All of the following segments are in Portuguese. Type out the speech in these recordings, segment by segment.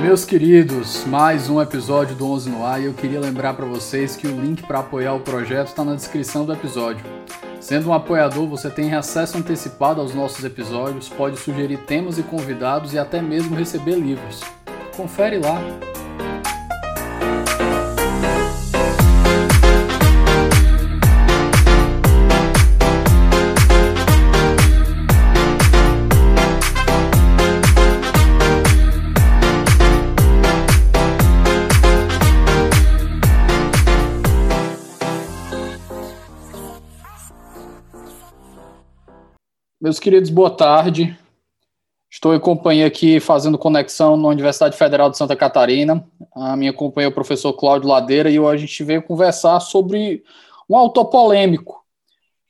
Meus queridos, mais um episódio do 11 no ar e eu queria lembrar para vocês que o link para apoiar o projeto está na descrição do episódio. Sendo um apoiador, você tem acesso antecipado aos nossos episódios, pode sugerir temas e convidados e até mesmo receber livros. Confere lá. Meus queridos, boa tarde. Estou em companhia aqui fazendo conexão na Universidade Federal de Santa Catarina. A minha companhia é o professor Cláudio Ladeira e hoje a gente veio conversar sobre um autor polêmico.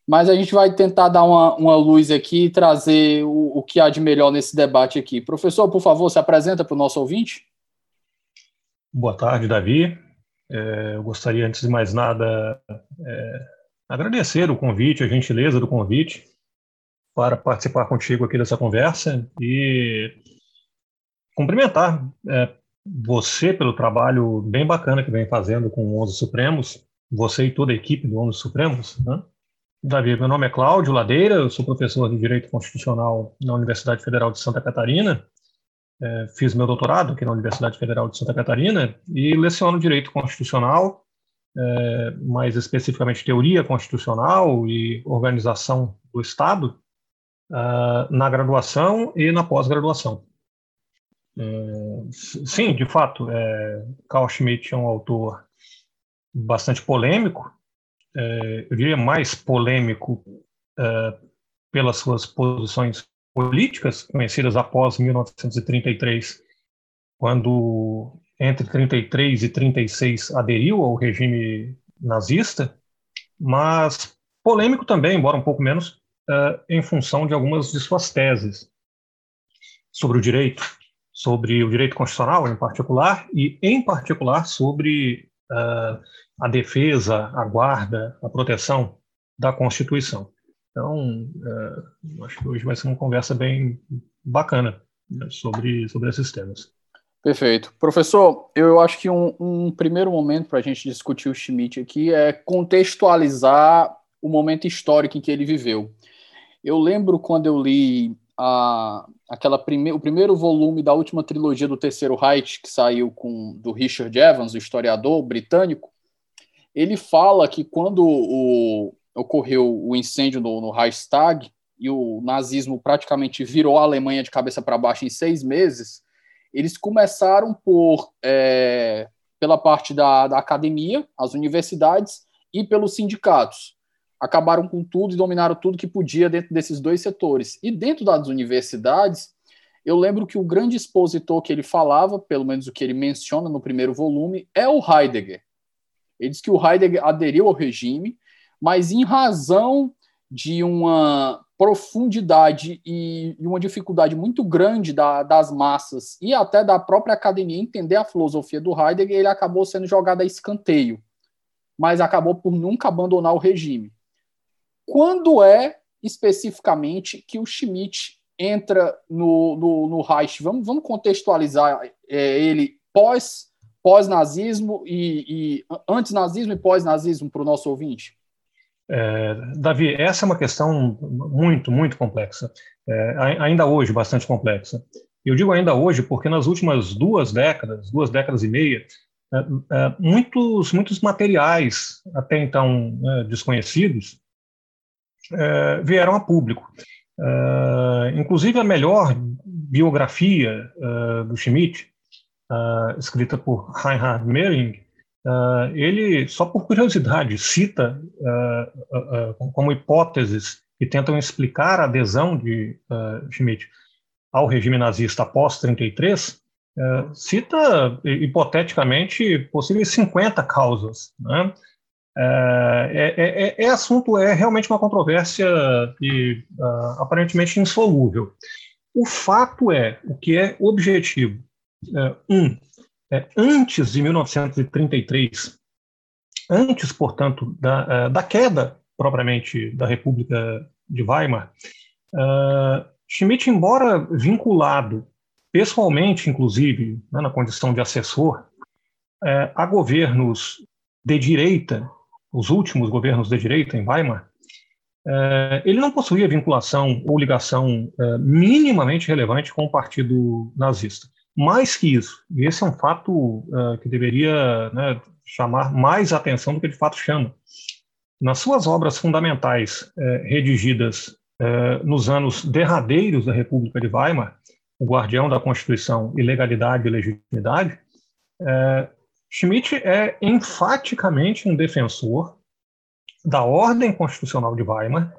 Mas a gente vai tentar dar uma, uma luz aqui e trazer o, o que há de melhor nesse debate aqui. Professor, por favor, se apresenta para o nosso ouvinte. Boa tarde, Davi. É, eu gostaria, antes de mais nada, é, agradecer o convite, a gentileza do convite para participar contigo aqui dessa conversa e cumprimentar é, você pelo trabalho bem bacana que vem fazendo com o 11 Supremos, você e toda a equipe do 11 Supremos. Né? Davi, meu nome é Cláudio Ladeira, eu sou professor de Direito Constitucional na Universidade Federal de Santa Catarina. É, fiz meu doutorado aqui na Universidade Federal de Santa Catarina e leciono Direito Constitucional, é, mais especificamente Teoria Constitucional e Organização do Estado, uh, na graduação e na pós-graduação. Uh, sim, de fato, é, Carl Schmitt é um autor bastante polêmico, é, eu diria mais polêmico é, pelas suas posições políticas, conhecidas após 1933, quando entre 33 e 36 aderiu ao regime nazista, mas polêmico também, embora um pouco menos, uh, em função de algumas de suas teses sobre o direito, sobre o direito constitucional em particular, e em particular sobre uh, a defesa, a guarda, a proteção da Constituição. Então, uh, acho que hoje vai ser uma conversa bem bacana né, sobre, sobre esses temas. Perfeito. Professor, eu acho que um, um primeiro momento para a gente discutir o Schmidt aqui é contextualizar o momento histórico em que ele viveu. Eu lembro quando eu li a, aquela prime, o primeiro volume da última trilogia do Terceiro Reich, que saiu com do Richard Evans, o historiador britânico, ele fala que quando o, ocorreu o incêndio no, no Reichstag e o nazismo praticamente virou a Alemanha de cabeça para baixo em seis meses, eles começaram por é, pela parte da, da academia, as universidades e pelos sindicatos acabaram com tudo e dominaram tudo que podia dentro desses dois setores. E dentro das universidades, eu lembro que o grande expositor que ele falava, pelo menos o que ele menciona no primeiro volume, é o Heidegger. Ele diz que o Heidegger aderiu ao regime, mas em razão de uma profundidade e uma dificuldade muito grande da, das massas e até da própria academia entender a filosofia do Heidegger, ele acabou sendo jogado a escanteio, mas acabou por nunca abandonar o regime. Quando é especificamente que o Schmidt entra no, no, no Reich? Vamos, vamos contextualizar é, ele pós, pós-nazismo e, e antes-nazismo e pós-nazismo para o nosso ouvinte? É, Davi, essa é uma questão muito, muito complexa. É, ainda hoje, bastante complexa. Eu digo ainda hoje porque nas últimas duas décadas, duas décadas e meia, é, é muitos, muitos materiais até então né, desconhecidos é, vieram a público. É, inclusive, a melhor biografia é, do Schmidt, escrita por Reinhard Mehring, ele, só por curiosidade, cita como hipóteses que tentam explicar a adesão de Schmidt ao regime nazista após 33, cita hipoteticamente possíveis 50 causas. Né? É, é, é, é, assunto, é realmente uma controvérsia e, uh, aparentemente insolúvel. O fato é, o que é objetivo, é, um, é, antes de 1933, antes, portanto, da, é, da queda propriamente da República de Weimar, uh, Schmidt, embora vinculado pessoalmente, inclusive, né, na condição de assessor, é, a governos de direita, os últimos governos de direita em Weimar, é, ele não possuía vinculação ou ligação é, minimamente relevante com o partido nazista. Mais que isso, e esse é um fato é, que deveria né, chamar mais atenção do que de fato chama. Nas suas obras fundamentais, redigidas nos anos derradeiros da República de Weimar, o guardião da Constituição e legalidade e legitimidade, Schmidt é enfaticamente um defensor da ordem constitucional de Weimar,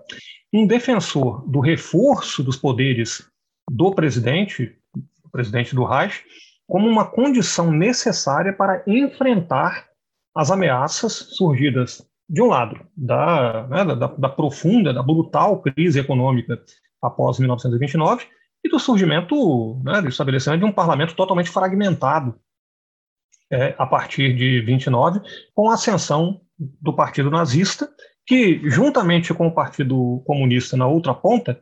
um defensor do reforço dos poderes do presidente, do presidente do Reich, como uma condição necessária para enfrentar as ameaças surgidas, de um lado, da, né, da, da profunda, da brutal crise econômica após 1929, e do surgimento, né, do estabelecimento de um parlamento totalmente fragmentado é, a partir de 29, com a ascensão do Partido Nazista, que, juntamente com o Partido Comunista na outra ponta,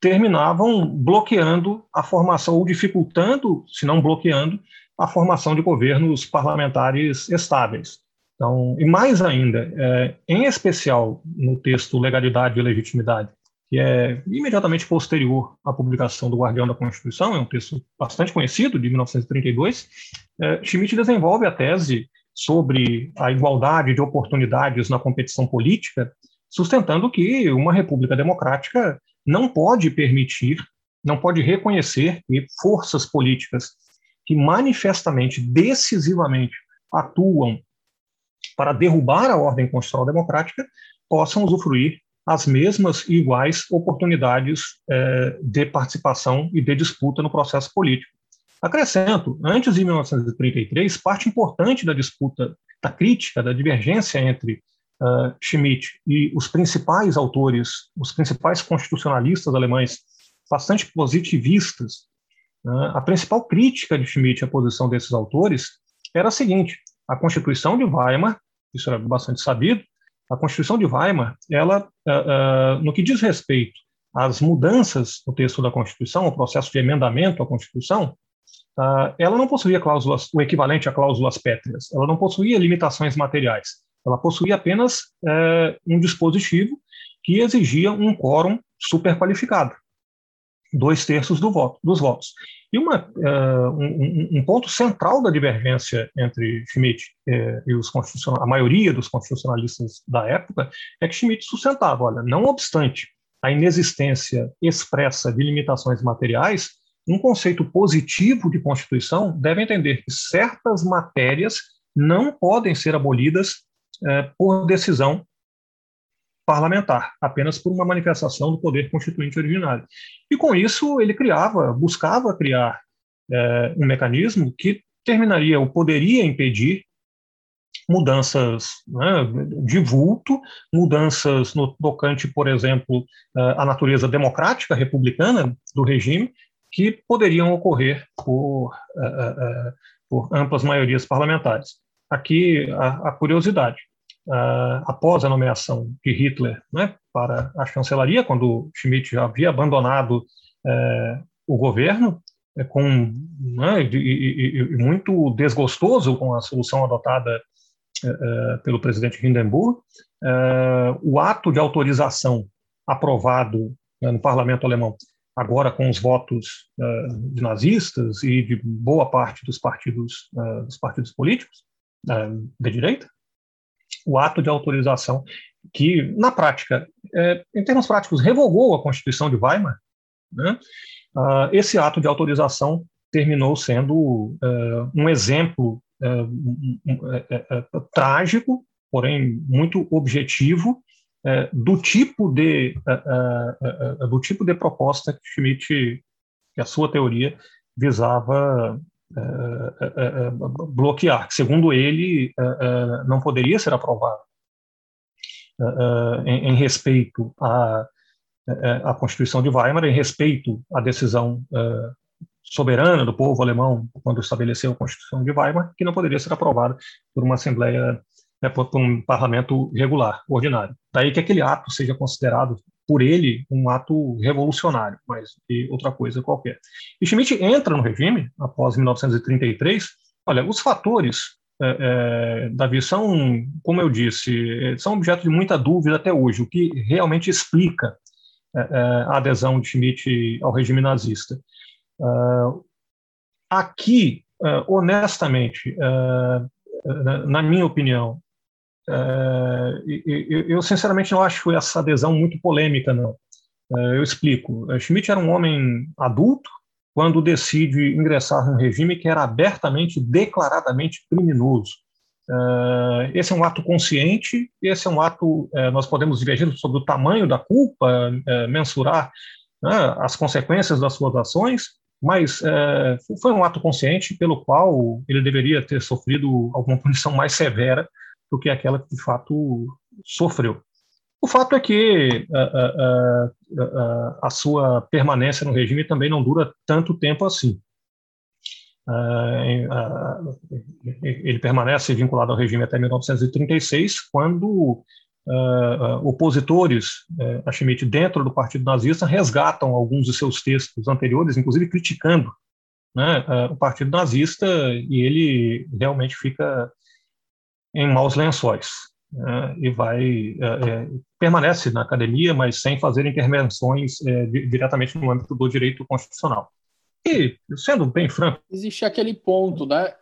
terminavam bloqueando a formação, ou dificultando, se não bloqueando, a formação de governos parlamentares estáveis. Então, e mais ainda, é, em especial no texto Legalidade e Legitimidade, que é imediatamente posterior à publicação do Guardião da Constituição, é um texto bastante conhecido, de 1932, é, Schmitt desenvolve a tese sobre a igualdade de oportunidades na competição política, sustentando que uma república democrática não pode permitir, não pode reconhecer que forças políticas que manifestamente, decisivamente atuam para derrubar a ordem constitucional democrática possam usufruir as mesmas e iguais oportunidades é, de participação e de disputa no processo político. Acrescento, antes de 1933, parte importante da disputa, da crítica, da divergência entre uh, Schmitt e os principais autores, os principais constitucionalistas alemães, bastante positivistas, uh, a principal crítica de Schmitt à posição desses autores era a seguinte: a Constituição de Weimar, isso era bastante sabido, a Constituição de Weimar, ela, uh, no que diz respeito às mudanças no texto da Constituição, o processo de emendamento à Constituição, uh, ela não possuía cláusulas, o equivalente a cláusulas pétreas, ela não possuía limitações materiais, ela possuía apenas um dispositivo que exigia um quórum superqualificado, dois terços do voto, dos votos. E uma, uh, um, um, ponto central da divergência entre Schmitt uh, e os a maioria dos constitucionalistas da época é que Schmitt sustentava, olha, não obstante a inexistência expressa de limitações materiais, um conceito positivo de Constituição deve entender que certas matérias não podem ser abolidas uh, por decisão parlamentar, apenas por uma manifestação do poder constituinte originário. E com isso ele criava, buscava criar é, um mecanismo que terminaria ou poderia impedir mudanças né, de vulto, mudanças no tocante, por exemplo, à natureza democrática republicana do regime, que poderiam ocorrer por, uh, uh, por amplas maiorias parlamentares. Aqui a, a curiosidade uh, após a nomeação de Hitler né, para a chancelaria, quando Schmidt já havia abandonado o governo, com né, e, e, e, muito desgostoso com a solução adotada pelo presidente Hindenburg, o ato de autorização aprovado né, no parlamento alemão agora com os votos uh, de nazistas e de boa parte dos partidos uh, dos partidos políticos uh, da direita o ato de autorização que, na prática, é, em termos práticos, revogou a Constituição de Weimar, né? esse ato de autorização terminou sendo um exemplo um, um, trágico, porém muito objetivo, do tipo de do tipo de proposta que Schmidt, que a sua teoria visava bloquear, que, segundo ele, não poderia ser aprovado em, em, respeito à, à Constituição de Weimar, em respeito à decisão soberana do povo alemão quando estabeleceu a Constituição de Weimar, que não poderia ser aprovada por uma Assembleia, né, por, um parlamento regular, ordinário. Daí que aquele ato seja considerado por ele um ato revolucionário, mas outra coisa qualquer. E Schmidt entra no regime após 1933. Olha, os fatores é, é, Davi, são, como eu disse, são objeto de muita dúvida até hoje, o que realmente explica é, é a adesão de Schmidt ao regime nazista. Uh, aqui, uh, honestamente, na minha opinião, eu, eu, sinceramente não acho essa adesão muito polêmica, não. eu explico. Schmidt era um homem adulto, quando decide ingressar num regime que era abertamente, declaradamente criminoso. Esse é um ato consciente, esse é um ato, nós podemos divergir sobre o tamanho da culpa, mensurar né, as consequências das suas ações, mas foi um ato consciente pelo qual ele deveria ter sofrido alguma punição mais severa do que aquela que de fato sofreu. O fato é que a, a, a, a sua permanência no regime também não dura tanto tempo assim. ele permanece vinculado ao regime até 1936, quando opositores a Schmidt dentro do Partido Nazista resgatam alguns de seus textos anteriores, inclusive criticando né, o Partido Nazista, e ele realmente fica em maus lençóis uh, e vai uh, permanece na academia, mas sem fazer intervenções diretamente no âmbito do direito constitucional. E, sendo bem franco. Existe aquele ponto, né?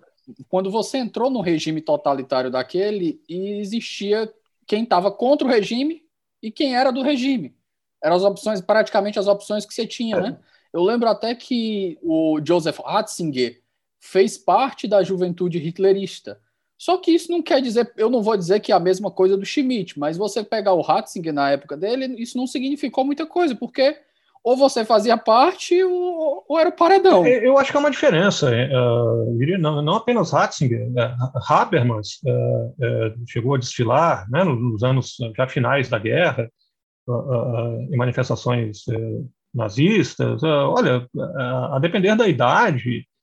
Quando você entrou no regime totalitário daquele, existia quem estava contra o regime e quem era do regime. Eram as opções, praticamente as opções que você tinha, né? Eu lembro até que o Joseph Ratzinger fez parte da juventude hitlerista. Só que isso não quer dizer, eu não vou dizer que é a mesma coisa do Schmidt, mas você pegar o Ratzinger na época dele, isso não significou muita coisa, porque ou você fazia parte ou, ou era o paredão. Eu acho que é uma diferença. Uh, não, não apenas Ratzinger, Habermas uh, uh, chegou a desfilar né, nos anos já finais da guerra, em manifestações nazistas. olha, a depender da idade, é,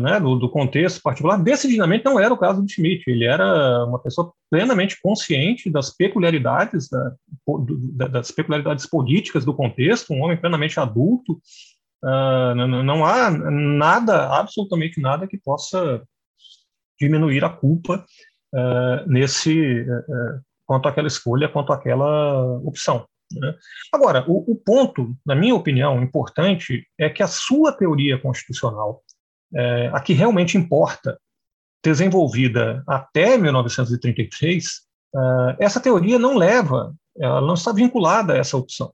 né, do, do, contexto particular. Decididamente não era o caso do Schmidt. Ele era uma pessoa plenamente consciente das peculiaridades, da, do, das peculiaridades políticas do contexto, um homem plenamente adulto. Uh, não, não, há nada, absolutamente nada, que possa diminuir a culpa uh, nesse uh, quanto àquela escolha, quanto àquela opção. Né? Agora, o ponto, na minha opinião, importante é que a sua teoria constitucional é, a que realmente importa, desenvolvida até 1933, uh, essa teoria não leva, ela não está vinculada a essa opção.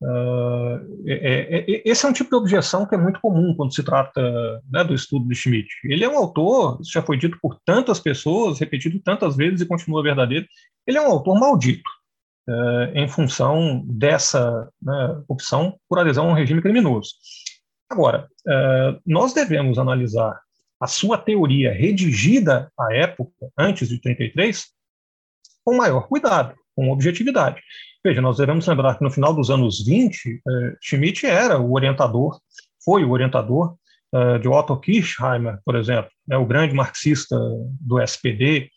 Uh, é, é, esse é um tipo de objeção que é muito comum quando se trata né, do estudo de Schmidt. Ele é um autor, isso já foi dito por tantas pessoas, repetido tantas vezes e continua verdadeiro, ele é um autor maldito, uh, em função dessa né, opção por adesão a um regime criminoso. Agora, uh, nós devemos analisar a sua teoria redigida à época, antes de 33, com maior cuidado, com objetividade. Veja, nós devemos lembrar que no final dos anos 20, uh, eh, Schmidt era o orientador, foi o orientador uh, de Otto Kirchheimer, por exemplo, né, o grande marxista do SPD,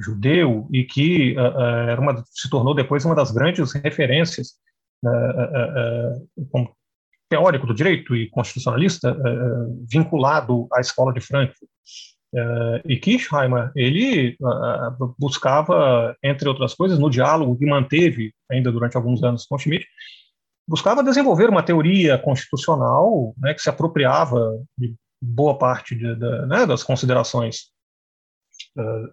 judeu, e que era uma, se tornou depois uma das grandes referências como teórico do direito e constitucionalista uh, vinculado à escola de Frankfurt. Uh, e Kirchheimer, ele uh, buscava, entre outras coisas, no diálogo que manteve ainda durante alguns anos com Schmidt, buscava desenvolver uma teoria constitucional né, que se apropriava de boa parte de, de, né, das considerações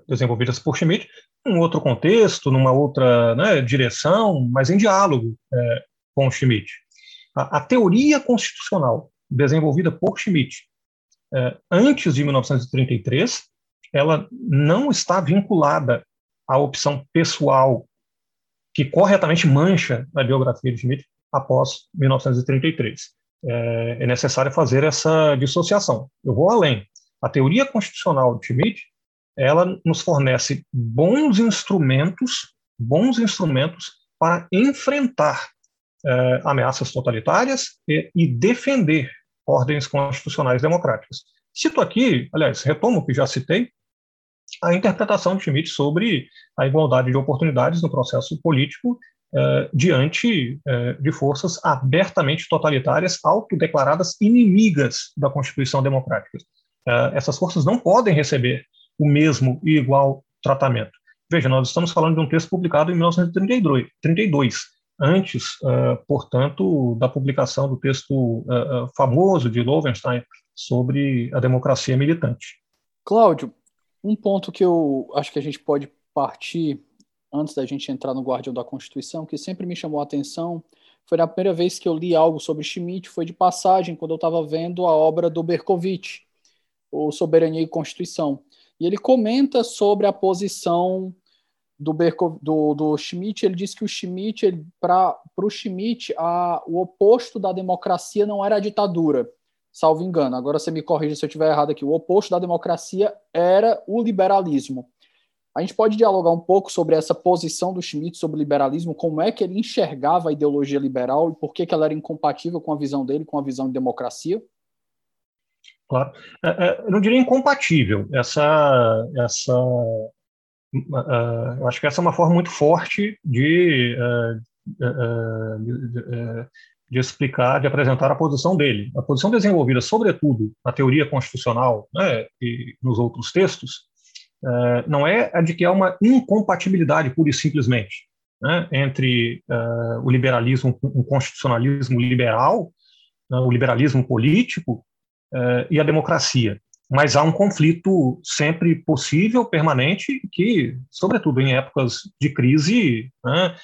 desenvolvidas por Schmidt, em outro contexto, numa outra né, direção, mas em diálogo com Schmidt. A, a teoria constitucional desenvolvida por Schmidt é, antes de 1933, ela não está vinculada à opção pessoal que corretamente mancha a biografia de Schmidt após 1933. É, é necessário fazer essa dissociação. Eu vou além. A teoria constitucional de Schmidt ela nos fornece bons instrumentos, bons instrumentos para enfrentar eh, ameaças totalitárias e, e, defender ordens constitucionais democráticas. Cito aqui, aliás, retomo o que já citei, a interpretação de Schmitt sobre a igualdade de oportunidades no processo político uh, diante uh, de forças abertamente totalitárias, autodeclaradas inimigas da Constituição Democrática. essas forças não podem receber o mesmo e igual tratamento. Veja, nós estamos falando de um texto publicado em 1932, antes, portanto, da publicação do texto famoso de Lowenstein sobre a democracia militante. Cláudio, um ponto que eu acho que a gente pode partir antes da gente entrar no Guardião da Constituição, que sempre me chamou a atenção, foi a primeira vez que eu li algo sobre Schmitt, foi de passagem, quando eu estava vendo a obra do Berkovitch, o Soberania e Constituição. E ele comenta sobre a posição do, Berko, do, do Schmitt, ele diz que o Schmitt, para o Schmitt, a, o oposto da democracia não era a ditadura, salvo engano. Agora você me corrija se eu estiver errado aqui. O oposto da democracia era o liberalismo. A gente pode dialogar um pouco sobre essa posição do Schmitt sobre o liberalismo, como é que ele enxergava a ideologia liberal e por que, que ela era incompatível com a visão dele, com a visão de democracia? Claro. É, é, eu não diria incompatível. Essa, essa, eu acho que essa é uma forma muito forte de, de, de explicar, de apresentar a posição dele. A posição desenvolvida, sobretudo, na teoria constitucional né, e nos outros textos, uh, não é a de que há uma incompatibilidade, pura e simplesmente, né, entre uh, o liberalismo, o constitucionalismo liberal, né, o liberalismo político uh, e a democracia. Mas há um conflito sempre possível, permanente, que, sobretudo em épocas de crise, né,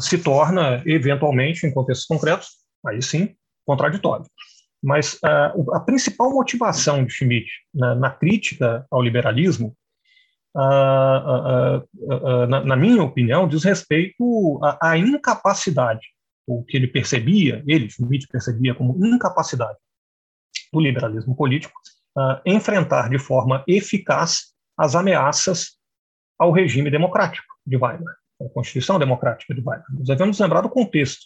se torna, eventualmente, em contextos concretos, aí sim, contraditório. Mas a principal motivação de Schmitt na, na crítica ao liberalismo na, na, minha opinião, diz respeito à, à, incapacidade, o que ele percebia, ele, Schmitt, percebia como incapacidade do liberalismo político, uh, enfrentar de forma eficaz as ameaças ao regime democrático de Weimar, a Constituição Democrática de Weimar. Nós devemos lembrar do contexto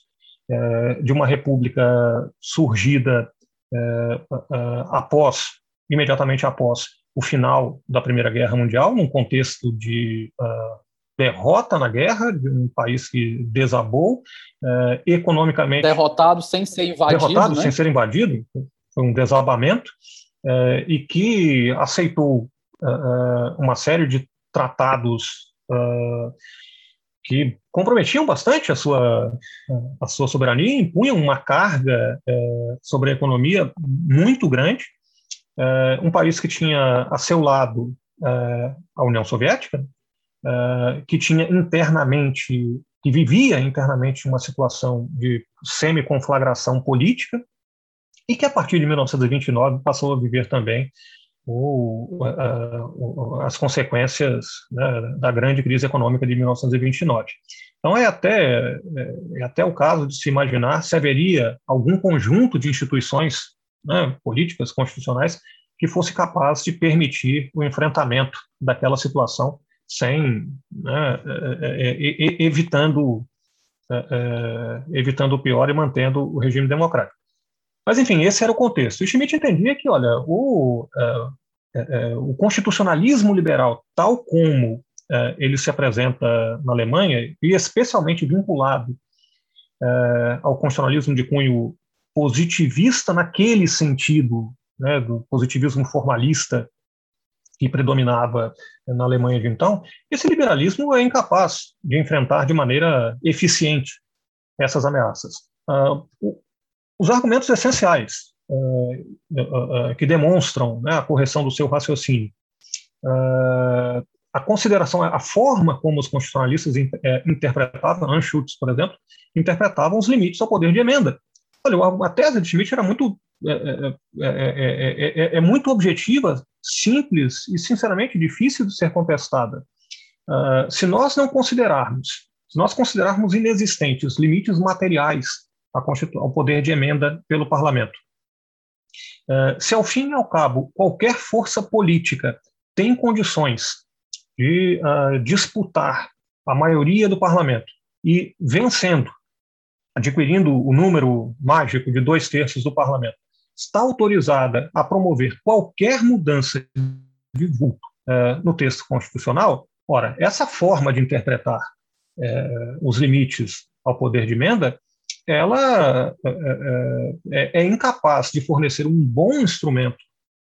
uh, de uma república surgida uh, após, imediatamente após o final da Primeira Guerra Mundial, num contexto de uh, derrota na guerra, de um país que desabou, economicamente. Derrotado sem ser invadido. Derrotado né? sem ser invadido, foi um desabamento, uh, e que aceitou uma série de tratados que comprometiam bastante a sua, a sua soberania, impunham uma carga sobre a economia muito grande, uh, um país que tinha a seu lado uh, a União Soviética, uh, que tinha internamente, que vivia internamente uma situação de semi-conflagração política, e que a partir de 1929 passou a viver também o, o, as consequências né, da grande crise econômica de 1929. Então é até, é, é até o caso de se imaginar se haveria algum conjunto de instituições né, políticas constitucionais que fosse capaz de permitir o enfrentamento daquela situação sem né, é, é, evitando evitando o pior e mantendo o regime democrático. Mas enfim, esse era o contexto. E Schmitt entendia que, olha, o, o constitucionalismo liberal, tal como ele se apresenta na Alemanha, e especialmente vinculado ao constitucionalismo de cunho positivista naquele sentido, né, do positivismo formalista que predominava na Alemanha de então, esse liberalismo é incapaz de enfrentar de maneira eficiente essas ameaças. Uh, os argumentos essenciais uh, uh, que demonstram né, a correção do seu raciocínio, a consideração, a forma como os constitucionalistas eh, interpretavam, Anschutz, por exemplo, interpretavam os limites ao poder de emenda. Olha, a tese de Schmitt era muito é, é, é, é, muito objetiva, simples e, sinceramente, difícil de ser contestada. Uh, se nós não considerarmos, se nós considerarmos inexistentes limites materiais ao poder de emenda pelo parlamento, uh, se ao fim e ao cabo qualquer força política tem condições de uh, disputar a maioria do parlamento e vencendo adquirindo o número mágico de dois terços do parlamento, está autorizada a promover qualquer mudança de vulto uh, no texto constitucional, ora, essa forma de interpretar é, os limites ao poder de emenda, ela é, é, é, é, incapaz de fornecer um bom instrumento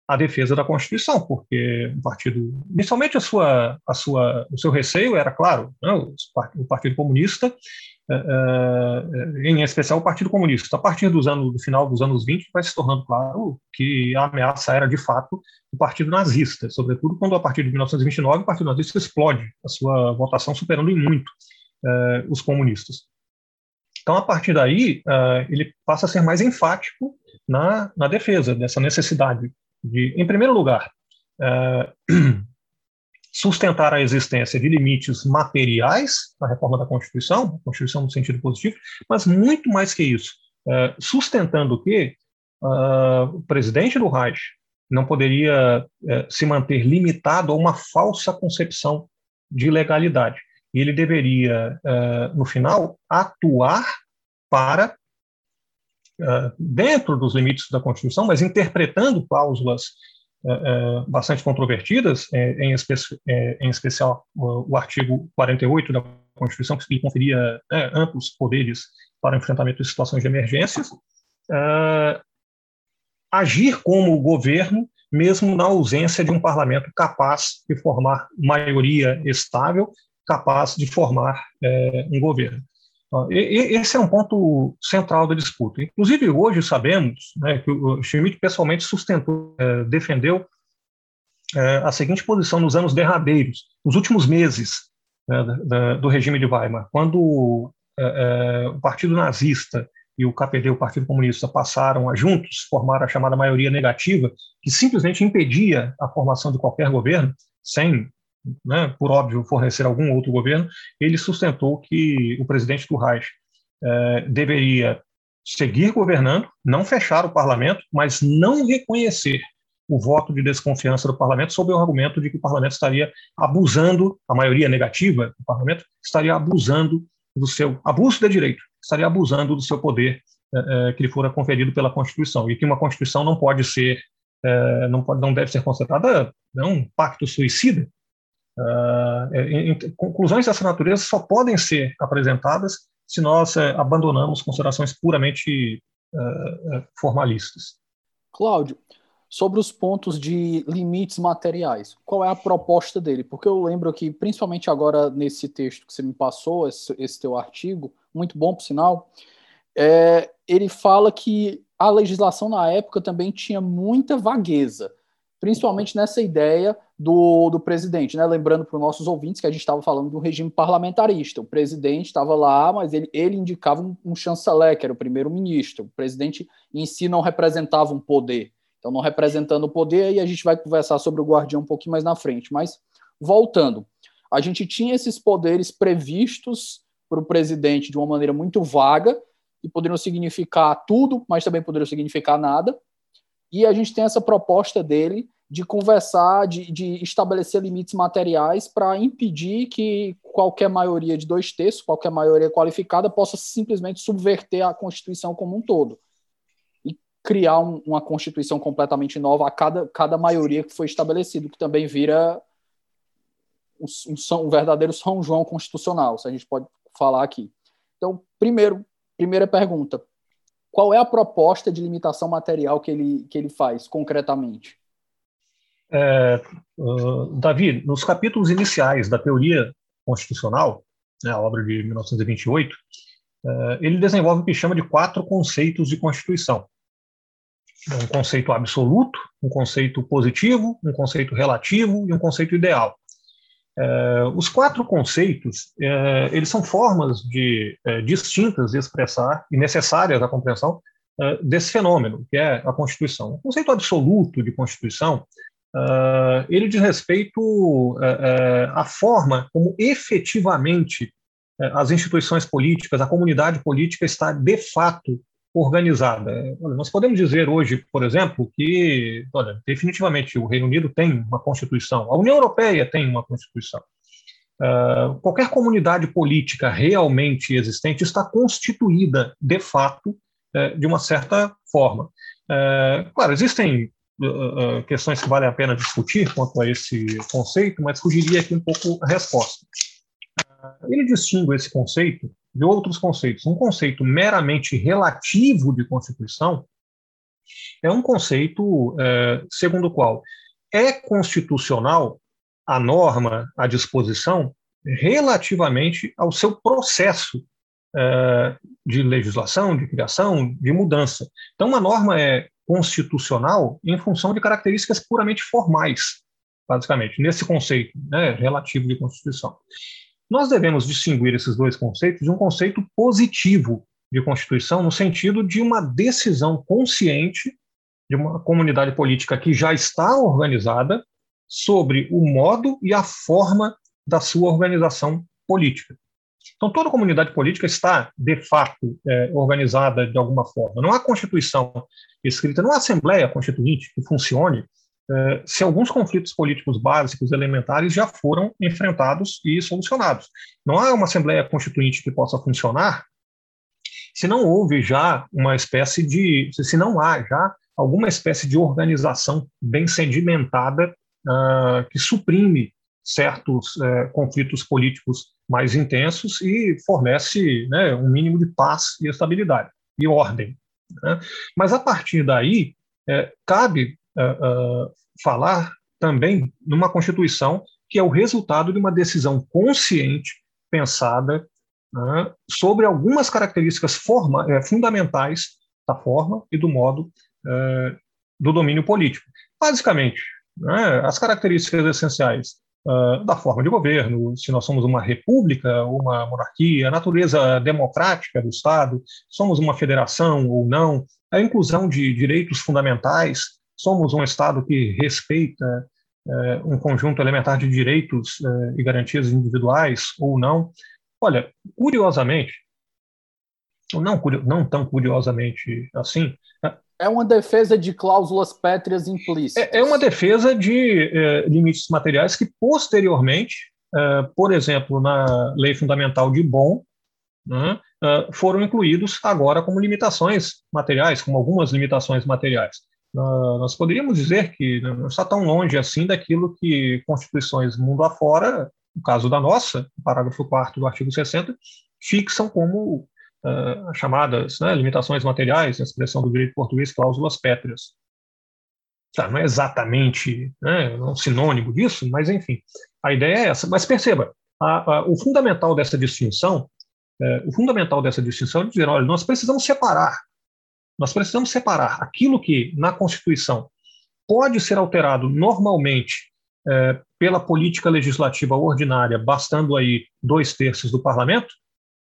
à defesa da Constituição, porque o partido, inicialmente a sua, a sua, o seu receio era claro, né, o Partido Comunista uh, em especial o Partido Comunista. A partir dos anos, do final dos anos 20, vai se tornando claro que a ameaça era, de fato, o Partido Nazista, sobretudo quando, a partir de 1929, o Partido Nazista explode a sua votação, superando em muito os comunistas. Então, a partir daí, uh, ele passa a ser mais enfático na, na defesa dessa necessidade de, em primeiro lugar, sustentar a existência de limites materiais na reforma da Constituição, Constituição no sentido positivo, mas muito mais que isso, é, sustentando que uh, o presidente do Reich não poderia é, se manter limitado a uma falsa concepção de legalidade. Ele deveria, é, no final, atuar para, dentro dos limites da Constituição, mas interpretando cláusulas é, bastante controvertidas, em, espe em, especial o, o, artigo 48 da Constituição, que conferia né, amplos poderes para o enfrentamento de situações de emergências, agir como governo, mesmo na ausência de um parlamento capaz de formar maioria estável, capaz de formar um governo. Esse é um ponto central da disputa. Inclusive, hoje sabemos né, que o Schmidt pessoalmente sustentou, é, defendeu é, a seguinte posição nos anos derradeiros, nos últimos meses né, da, do regime de Weimar, quando é, é o Partido Nazista e o KPD, o Partido Comunista, passaram a juntos formar a chamada maioria negativa, que simplesmente impedia a formação de qualquer governo, sem né, por óbvio, fornecer algum outro governo, ele sustentou que o presidente do Reich eh, deveria seguir governando, não fechar o parlamento, mas não reconhecer o voto de desconfiança do parlamento sob o argumento de que o parlamento estaria abusando, a maioria negativa do parlamento estaria abusando do seu abuso de direito, estaria abusando do seu poder eh, eh, que lhe fora conferido pela Constituição e que uma Constituição não pode ser não, pode, não deve ser considerada né, um pacto suicida, Em, em, conclusões dessa natureza só podem ser apresentadas se nós uh, abandonamos considerações puramente uh, formalistas. Cláudio, sobre os pontos de limites materiais, qual é a proposta dele? Porque eu lembro que, principalmente agora nesse texto que você me passou, esse, esse teu artigo, muito bom por sinal, é, ele fala que a legislação na época também tinha muita vagueza principalmente nessa ideia do, do presidente, né? Lembrando para os nossos ouvintes que a gente estava falando de um regime parlamentarista. O presidente estava lá, mas ele, ele indicava um, um chanceler, que era o primeiro-ministro. O presidente em si não representava um poder. Então, não representando o poder, aí a gente vai conversar sobre o guardião um pouquinho mais na frente. Mas, voltando, a gente tinha esses poderes previstos para o presidente de uma maneira muito vaga, e poderiam significar tudo, mas também poderiam significar nada. E a gente tem essa proposta dele de conversar, de, de estabelecer limites materiais para impedir que qualquer maioria de dois terços, qualquer maioria qualificada, possa simplesmente subverter a Constituição como um todo e criar um, uma Constituição completamente nova a cada, cada maioria que foi estabelecido, que também vira um, um, um verdadeiro São João constitucional, se a gente pode falar aqui. Então, primeiro, primeira pergunta: qual é a proposta de limitação material que ele, que ele faz concretamente? É, uh, Davi, nos capítulos iniciais da teoria constitucional, né, a obra de 1928, uh, ele desenvolve o que chama de quatro conceitos de Constituição. Um conceito absoluto, um conceito positivo, um conceito relativo e um conceito ideal. Uh, os quatro conceitos, uh, eles são formas de, distintas de expressar e necessárias à compreensão desse fenômeno, que é a Constituição. O conceito absoluto de Constituição Uh, ele diz respeito uh, uh, à forma como efetivamente as instituições políticas, a comunidade política está de fato organizada. Olha, nós podemos dizer hoje, por exemplo, que olha, definitivamente o Reino Unido tem uma constituição, a União Europeia tem uma constituição. qualquer comunidade política realmente existente está constituída de fato de uma certa forma. claro, existem uh, questões que valem a pena discutir quanto a esse conceito, mas fugiria aqui um pouco a resposta. ele distingue esse conceito de outros conceitos. Um conceito meramente relativo de Constituição é um conceito segundo o qual é constitucional a norma, a disposição, relativamente ao seu processo de legislação, de criação, de mudança. Então, uma norma é constitucional em função de características puramente formais, basicamente, nesse conceito né, relativo de Constituição. Nós devemos distinguir esses dois conceitos de um conceito positivo de Constituição, no sentido de uma decisão consciente de uma comunidade política que já está organizada sobre o modo e a forma da sua organização política. Então, toda comunidade política está, de fato, é, organizada de alguma forma. Não há Constituição escrita, não há Assembleia Constituinte que funcione é, se alguns conflitos políticos básicos, elementares, já foram enfrentados e solucionados. Não há uma Assembleia Constituinte que possa funcionar se não houve já uma espécie de. se não há já alguma espécie de organização bem sedimentada uh, que suprime certos uh, conflitos políticos mais intensos e fornece né, um mínimo de paz e estabilidade e ordem. Né? Mas a partir daí é, cabe uh, falar também numa constituição que é o resultado de uma decisão consciente, pensada né, sobre algumas características forma, é, fundamentais da forma e do modo é, do domínio político. Basicamente, né, as características essenciais uh, da forma de governo, se nós somos uma república ou uma monarquia, a natureza democrática do Estado, somos uma federação ou não, a inclusão de direitos fundamentais, somos um Estado que respeita uh, um conjunto elementar de direitos uh, e garantias individuais ou não. Olha, curiosamente, não, não tão curiosamente assim, é uma defesa de cláusulas pétreas implícitas. É, é uma defesa de é, limites materiais que, posteriormente, é, por exemplo, na Lei Fundamental de Bonn, né, é, foram incluídos agora como limitações materiais, como algumas limitações materiais. nós poderíamos dizer que não está tão longe assim daquilo que constituições mundo afora, no caso da nossa, parágrafo 4 do artigo 60, fixam como uh, chamadas né, limitações materiais, a expressão do direito português, cláusulas pétreas. Tá, não é exatamente né, um sinônimo disso, mas enfim, a ideia é essa. Mas perceba, a, a, o fundamental dessa distinção, é, o fundamental dessa distinção é dizer, olha, nós precisamos separar, nós precisamos separar aquilo que na Constituição pode ser alterado normalmente é, pela política legislativa ordinária, bastando aí dois terços do parlamento,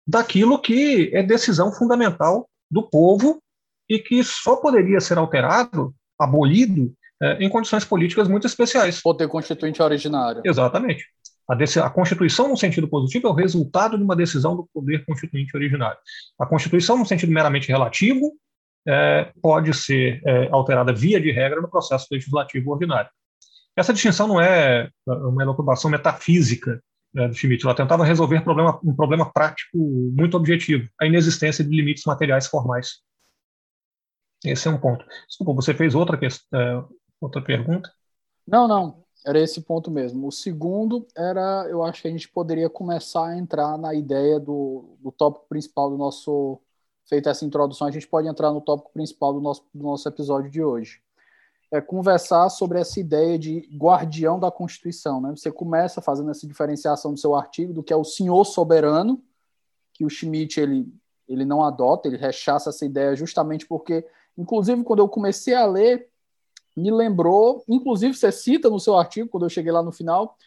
daquilo que é decisão fundamental do povo e que só poderia ser alterado, abolido, é, em condições políticas muito especiais. Poder constituinte originário. Exatamente. A, a, Constituição, no sentido positivo, é o resultado de uma decisão do poder constituinte originário. A Constituição, no sentido meramente relativo, é, pode ser é, alterada via de regra no processo legislativo ordinário. Essa distinção não é uma elucubração metafísica né, do Schmitt. Ela tentava resolver problema, um problema prático muito objetivo, a inexistência de limites materiais formais. Esse é um ponto. Desculpa, você fez outra, é, outra pergunta? Não, não. Era esse ponto mesmo. O segundo era, eu acho que a gente poderia começar a entrar na ideia do, do tópico principal do nosso. Feita essa introdução, a gente pode entrar no tópico principal do nosso, do nosso episódio de hoje é, conversar sobre essa ideia de guardião da Constituição. Né? Você começa fazendo essa diferenciação do seu artigo do que é o senhor soberano, que o Schmidt ele, ele não adota, ele rechaça essa ideia justamente porque, inclusive, quando eu comecei a ler, me lembrou, inclusive você cita no seu artigo, quando eu cheguei lá no final,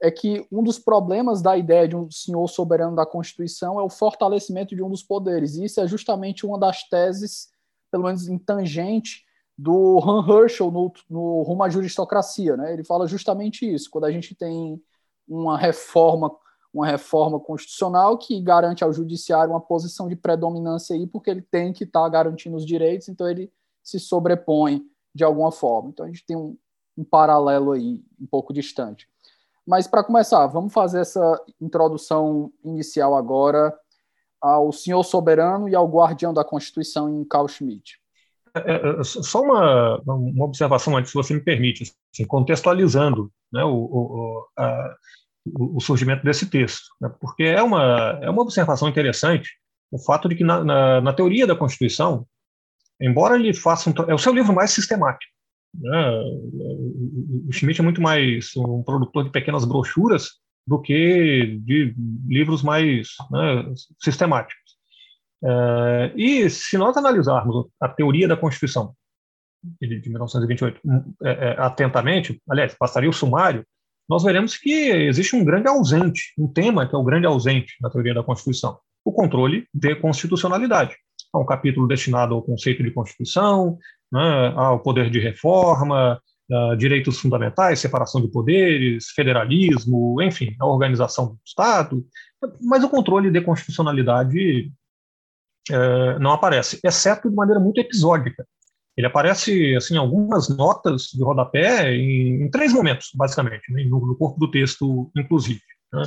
é que um dos problemas da ideia de um senhor soberano da Constituição é o fortalecimento de um dos poderes. E isso é justamente uma das teses, pelo menos em tangente, do Han Herschel no, no Rumo à Juristocracia. Né? Ele fala justamente isso. Quando a gente tem uma reforma, uma reforma constitucional que garante ao judiciário uma posição de predominância aí, porque ele tem que estar tá garantindo os direitos, então ele se sobrepõe de alguma forma. Então a gente tem um, um paralelo aí um pouco distante. Mas para começar, vamos fazer essa introdução inicial agora ao senhor soberano e ao guardião da Constituição em Carl Schmitt. É, é, é, só uma, uma observação antes, se você me permite, assim, contextualizando né, o, o, a, o, surgimento desse texto, né? porque é uma, é uma observação interessante o fato de que, na, na, na teoria da Constituição, embora ele faça um, é o seu livro mais sistemático. Né? O Schmidt é muito mais um produtor de pequenas brochuras do que de livros mais né, sistemáticos. É, e se nós analisarmos a teoria da Constituição de 1928 é, é, atentamente, aliás, passaria o sumário, nós veremos que existe um grande ausente, um tema que é o grande ausente na teoria da Constituição, o controle de constitucionalidade. Há um capítulo destinado ao conceito de Constituição, né, ao poder de reforma, uh, direitos fundamentais, separação de poderes, federalismo, enfim, a organização do Estado, mas o controle de constitucionalidade uh, não aparece, exceto de maneira muito episódica. Ele aparece assim algumas notas de rodapé em, em três momentos, basicamente, né, no, no, corpo do texto, inclusive. Né.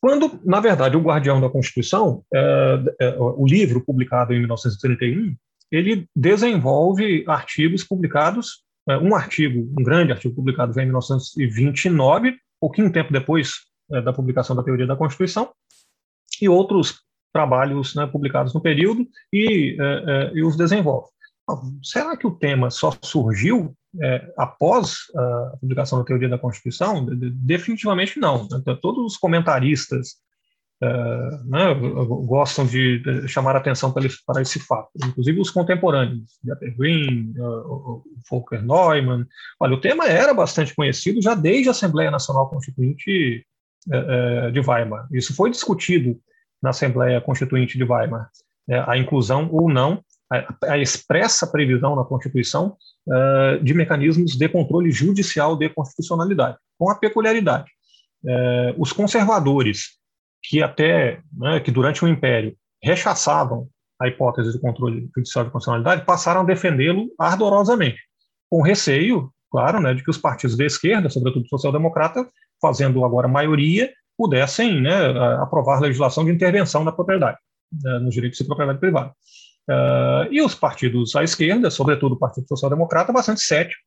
Quando, na verdade, o Guardião da Constituição, é, é, o livro publicado em 1931, ele desenvolve artigos publicados, é, um artigo, um grande artigo publicado em 1929, pouquinho tempo depois é, da publicação da teoria da Constituição, e outros trabalhos né, publicados no período e, é, é, e os desenvolve. Será que o tema só surgiu é, após a publicação da teoria da Constituição? Definitivamente não. Então, todos os comentaristas uh, né, gostam de, chamar atenção para, esse fato, inclusive os contemporâneos, Dieter Green, Volker Neumann. Olha, o tema era bastante conhecido já desde a Assembleia Nacional Constituinte de Weimar. Isso foi discutido na Assembleia Constituinte de Weimar, né, a inclusão ou não a, a expressa previsão na Constituição uh, de mecanismos de controle judicial de constitucionalidade, com a peculiaridade. Uh, os conservadores, que até, né, que durante o Império rechaçavam a hipótese de controle judicial de constitucionalidade, passaram a defendê-lo ardorosamente, com receio, claro, né, de que os partidos de esquerda, sobretudo social-democrata, fazendo agora maioria, pudessem né, aprovar legislação de intervenção na propriedade, né, nos direitos de propriedade privada. Uh, e os partidos à esquerda, sobretudo o Partido Social Democrata, bastante cético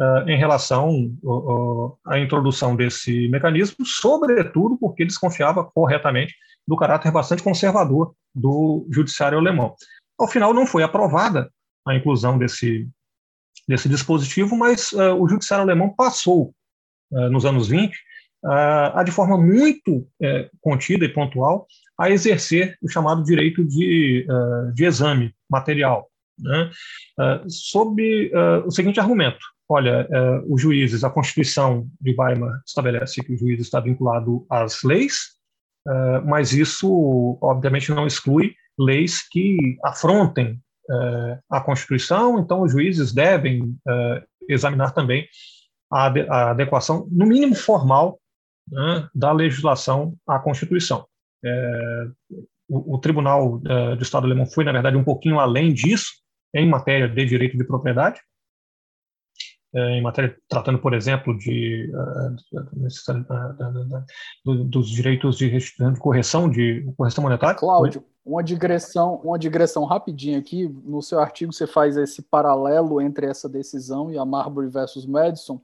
uh, em relação uh, à introdução desse mecanismo, sobretudo porque desconfiava corretamente do caráter bastante conservador do judiciário alemão. Ao final, não foi aprovada a inclusão desse, desse dispositivo, mas o judiciário alemão passou, nos anos 20, a, de forma muito é, contida e pontual, a exercer o chamado direito de, uh, de exame material, né? uh, sob uh, o seguinte argumento: olha, os juízes, a Constituição de Weimar estabelece que o juiz está vinculado às leis, mas isso, obviamente, não exclui leis que afrontem a Constituição, então os juízes devem examinar também a adequação, no mínimo formal, né, da legislação à Constituição. É, o, o, Tribunal é, do Estado alemão foi, na verdade, um pouquinho além disso em matéria de direito de propriedade, é, em matéria tratando, por exemplo, de, uh, dos direitos de, de, correção de correção monetária. Cláudio, uma digressão, uma digressão rapidinha aqui. No seu artigo você faz esse paralelo entre essa decisão e a Marbury versus Madison.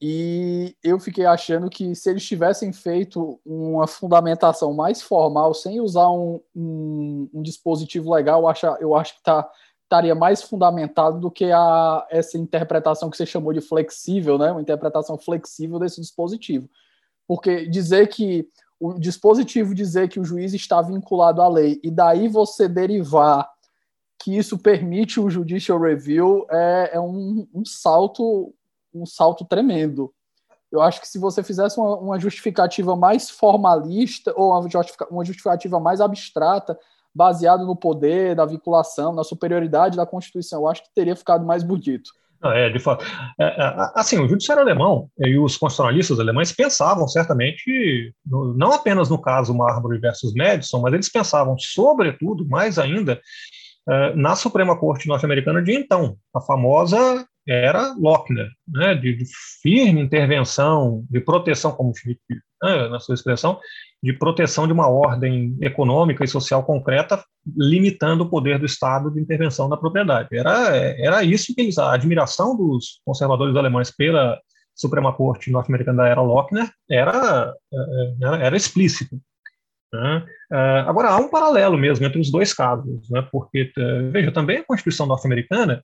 E eu fiquei achando que se eles tivessem feito uma fundamentação mais formal, sem usar um, um, um dispositivo legal, eu acho, eu acho que tá, estaria mais fundamentado do que a, essa interpretação que você chamou de flexível, né? uma interpretação flexível desse dispositivo. Porque dizer que o dispositivo dizer que o juiz está vinculado à lei e daí você derivar que isso permite o judicial review é, é um, um salto um salto tremendo. Eu acho que se você fizesse uma, uma justificativa mais formalista ou uma, justificativa mais abstrata, baseada no poder, da vinculação, na superioridade da Constituição, eu acho que teria ficado mais bonito. É, de fato. É, é, assim, o judiciário alemão e os constitucionalistas alemães pensavam certamente, não apenas no caso Marbury versus Madison, mas eles pensavam, sobretudo, mais ainda, é, na Suprema Corte norte-americana de então, a famosa era Lochner, né, de, de, firme intervenção, de proteção, como Schmidt, né, na sua expressão, de proteção de uma ordem econômica e social concreta, limitando o poder do Estado de intervenção na propriedade. Era, era isso que eles, a admiração dos conservadores alemães pela Suprema Corte norte-americana da era Lochner era, era, era explícito. Né? Agora, há um paralelo mesmo entre os dois casos, né? porque, veja, também a Constituição norte-americana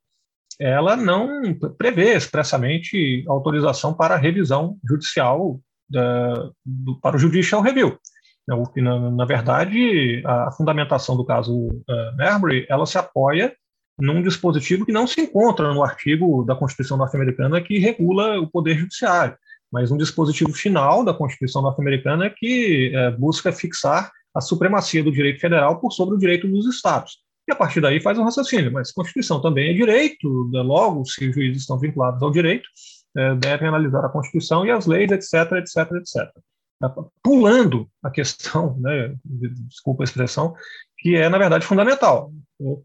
ela não prevê expressamente autorização para revisão judicial da, do, para o judicial review. Na, na, verdade, a fundamentação do caso uh, Marbury, ela se apoia num dispositivo que não se encontra no artigo da Constituição norte-americana que regula o poder judiciário, mas um dispositivo final da Constituição norte-americana que uh, busca fixar a supremacia do direito federal por sobre o direito dos estados. E a partir daí faz um raciocínio, mas Constituição também é direito, né, logo, se os juízes estão vinculados ao direito, uh, devem analisar a Constituição e as leis, etc, etc, etc pulando a questão, né, desculpa a expressão, que é, na verdade, fundamental.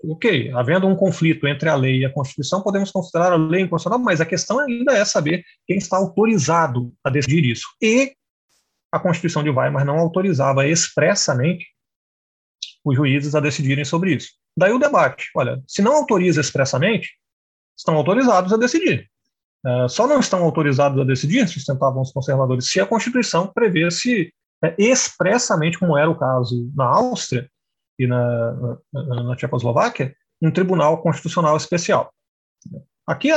Ok, havendo um conflito entre a lei e a Constituição, podemos considerar a lei inconstitucional, mas a questão ainda é saber quem está autorizado a decidir isso. E a Constituição de Weimar não autorizava expressamente os juízes a decidirem sobre isso. Daí o debate. Olha, se não autoriza expressamente, estão autorizados a decidir. Uh, só não estão autorizados a decidir, sustentavam os conservadores, se a Constituição prevesse é, expressamente, como era o caso na Áustria e na, na, na Tchecoslováquia, um tribunal constitucional especial. Aqui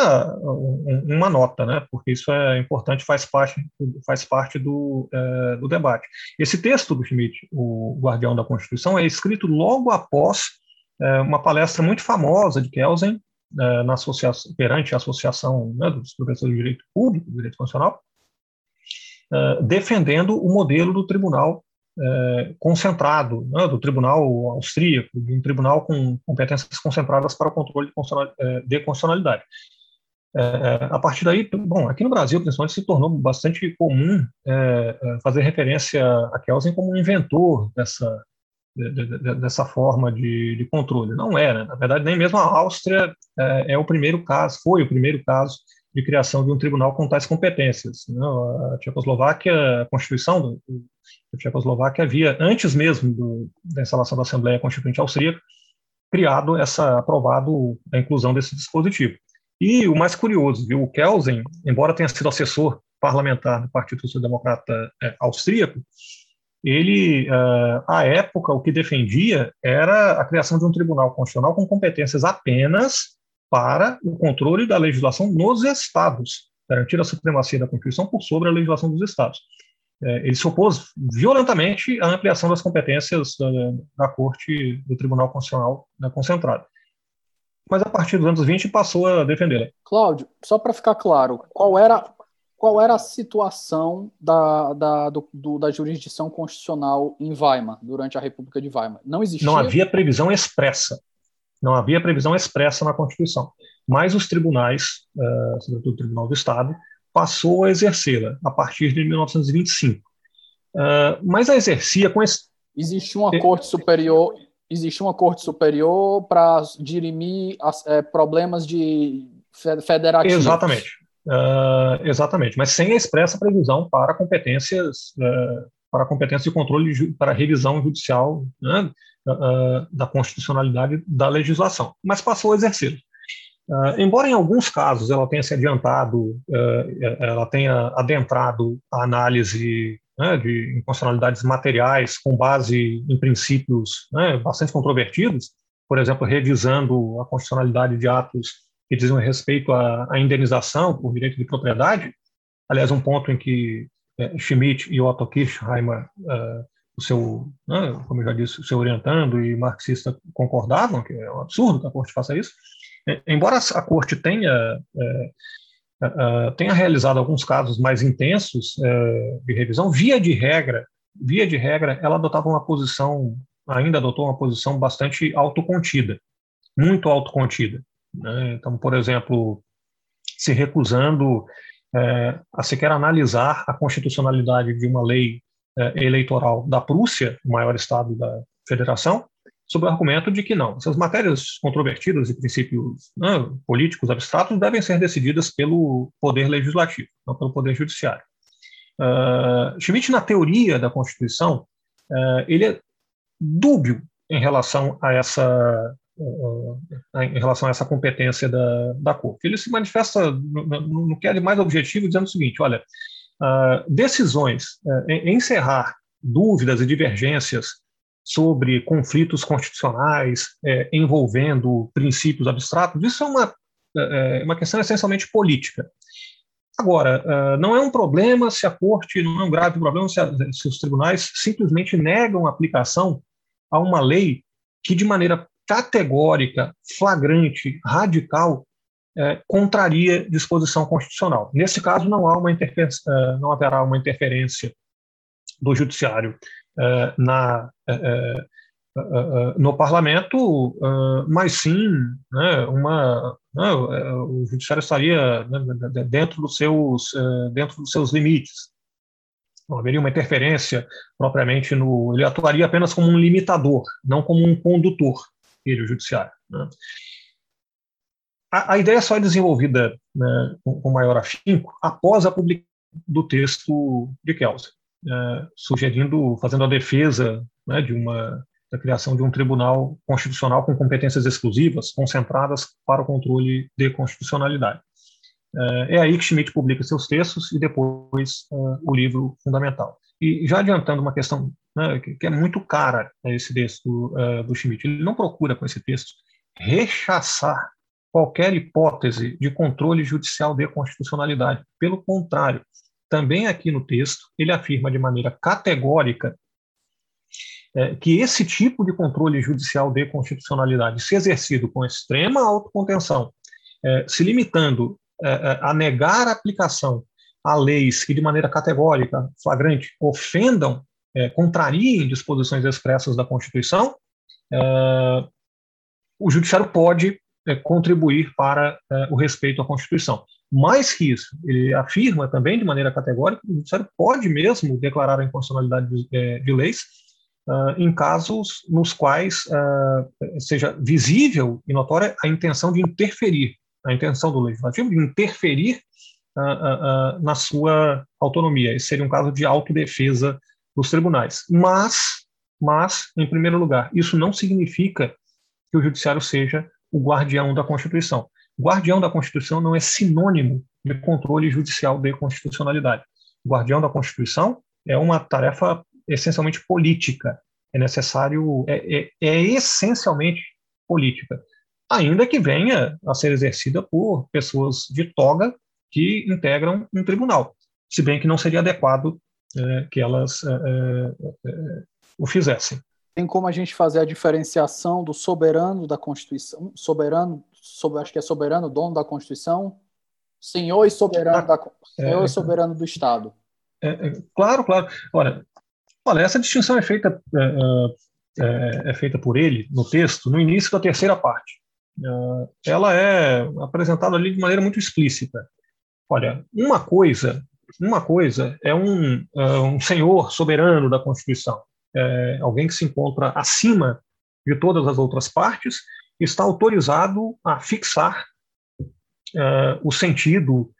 uma nota, né, porque isso é importante, faz parte, faz parte do, é, do debate. Esse texto do Schmidt, o Guardião da Constituição, é escrito logo após é, uma palestra muito famosa de Kelsen, é, na associação, perante a Associação né, dos Professores de Direito Público, Direito Constitucional, é, defendendo o modelo do tribunal é, concentrado, né, do tribunal austríaco, de um tribunal com competências concentradas para o controle de, de constitucionalidade. a partir daí, bom, aqui no Brasil, principalmente, se tornou bastante comum fazer referência a Kelsen como um inventor dessa, dessa forma de, de, controle. Não era. Na verdade, nem mesmo a Áustria é, é, o primeiro caso, foi o primeiro caso de criação de um tribunal com tais competências. Né? A Tchecoslováquia, a Constituição da Tchecoslováquia havia, antes mesmo do, da instalação da Assembleia Constituinte Austríaca, criado essa, aprovado a inclusão desse dispositivo. E o mais curioso, viu, o Kelsen, embora tenha sido assessor parlamentar do Partido Social Democrata é, austríaco, ele, uh, à época, o que defendia era a criação de um tribunal constitucional com competências apenas para o controle da legislação nos estados, garantir a supremacia da Constituição por sobre a legislação dos estados. É, ele se opôs violentamente à ampliação das competências da, da Corte do Tribunal Constitucional né, concentrado. Mas a partir dos anos 20 passou a defendê-la. Cláudio, só para ficar claro, qual era qual era a situação da, da, do, do, da jurisdição constitucional em Weimar, durante a República de Weimar? Não existia? Não havia previsão expressa. Não havia previsão expressa na Constituição. Mas os tribunais, uh, sobretudo o Tribunal do Estado, passou a exercê-la a partir de 1925. Uh, eh, mas a exercia com esse... Existe uma corte superior existe uma corte superior para dirimir as, é, problemas de federativos. Exatamente. Uh, exatamente, mas sem a expressa previsão para competências uh, para competência de controle para revisão judicial né, uh, da constitucionalidade da legislação, mas passou a exercer. embora em alguns casos ela tenha se adiantado, ela tenha adentrado a análise né, de inconstitucionalidades materiais com base em princípios né, bastante controvertidos, por exemplo, revisando a constitucionalidade de atos que dizem respeito à, à, indenização por direito de propriedade. Aliás, um ponto em que é, Schmidt e Otto Kirchheimer, uh, o seu, né, como eu já disse, o seu orientando e marxista concordavam, que é um absurdo que a corte faça isso. É, embora a corte tenha é, Uh, tenha realizado alguns casos mais intensos de revisão, via de regra, via de regra, ela adotava uma posição, ainda adotou uma posição bastante autocontida, muito autocontida. Né? Então, por exemplo, se recusando é, a sequer analisar a constitucionalidade de uma lei é, eleitoral da Prússia, o maior estado da federação, sob o argumento de que não, essas matérias controvertidas e princípios né, políticos abstratos devem ser decididas pelo poder legislativo, não pelo poder judiciário. Uh, Schmitt, na teoria da Constituição, uh, ele é dúbio em relação a essa em relação a essa competência da, da Corte. Ele se manifesta no, no, no que é de mais objetivo, dizendo o seguinte: olha, decisões em encerrar dúvidas e divergências sobre conflitos constitucionais envolvendo princípios abstratos, isso é uma, é uma questão essencialmente política. Agora, não é um problema se a corte, não é um grave problema se, a, se os tribunais simplesmente negam a aplicação a uma lei que, de maneira categórica, flagrante, radical, é, contraria disposição constitucional. Nesse caso, não, há uma é, não haverá uma interferência do judiciário é, na, é, é, é, no parlamento, mas sim né, uma, né, o judiciário estaria né, dentro, dos seus, dentro dos seus limites. Não haveria uma interferência propriamente no. Ele atuaria apenas como um limitador, não como um condutor, ele, o judiciário. Né? A, a, ideia só é desenvolvida né, com, com, maior afinco após a publicação do texto de Kelsen, é, sugerindo, fazendo a defesa né, de uma da criação de um tribunal constitucional com competências exclusivas, concentradas para o controle de constitucionalidade. É, é aí que Schmidt publica seus textos e depois é, o livro fundamental. E já adiantando uma questão né, que é muito cara a esse texto uh, do Schmidt, ele não procura com esse texto rechaçar qualquer hipótese de controle judicial de constitucionalidade. Pelo contrário, também aqui no texto ele afirma de maneira categórica é, que esse tipo de controle judicial de constitucionalidade, se exercido com extrema autocontenção, é, se limitando é, a negar a aplicação a leis que, de maneira categórica, flagrante, ofendam, é, contrariem disposições expressas da Constituição, é, o Judiciário pode é, contribuir para é, o respeito à Constituição. Mais que isso, ele afirma também, de maneira categórica, que o Judiciário pode mesmo declarar a inconstitucionalidade de, de leis Uh, em casos nos quais seja visível e notória a intenção de interferir a intenção do legislativo de interferir na sua autonomia. Esse seria um caso de autodefesa dos tribunais. Mas, mas, em primeiro lugar, isso não significa que o judiciário seja o guardião da Constituição. Guardião da Constituição não é sinônimo de controle judicial de constitucionalidade. Guardião da Constituição é uma tarefa essencialmente política. É necessário, é, é, é essencialmente política ainda que venha a ser exercida por pessoas de toga que integram um tribunal, se bem que não seria adequado que elas é, é, é o fizessem. Tem como a gente fazer a diferenciação do soberano da Constituição, soberano, sob, acho que é soberano, dono da Constituição, senhor e soberano, da, senhor e soberano do Estado. claro, claro. Olha, olha, essa distinção é feita é, é, feita por ele no texto no início da terceira parte. Ela é apresentada ali de maneira muito explícita. Olha, uma coisa, uma coisa é um, uh, um senhor soberano da Constituição, é alguém que se encontra acima de todas as outras partes, está autorizado a fixar uh, o sentido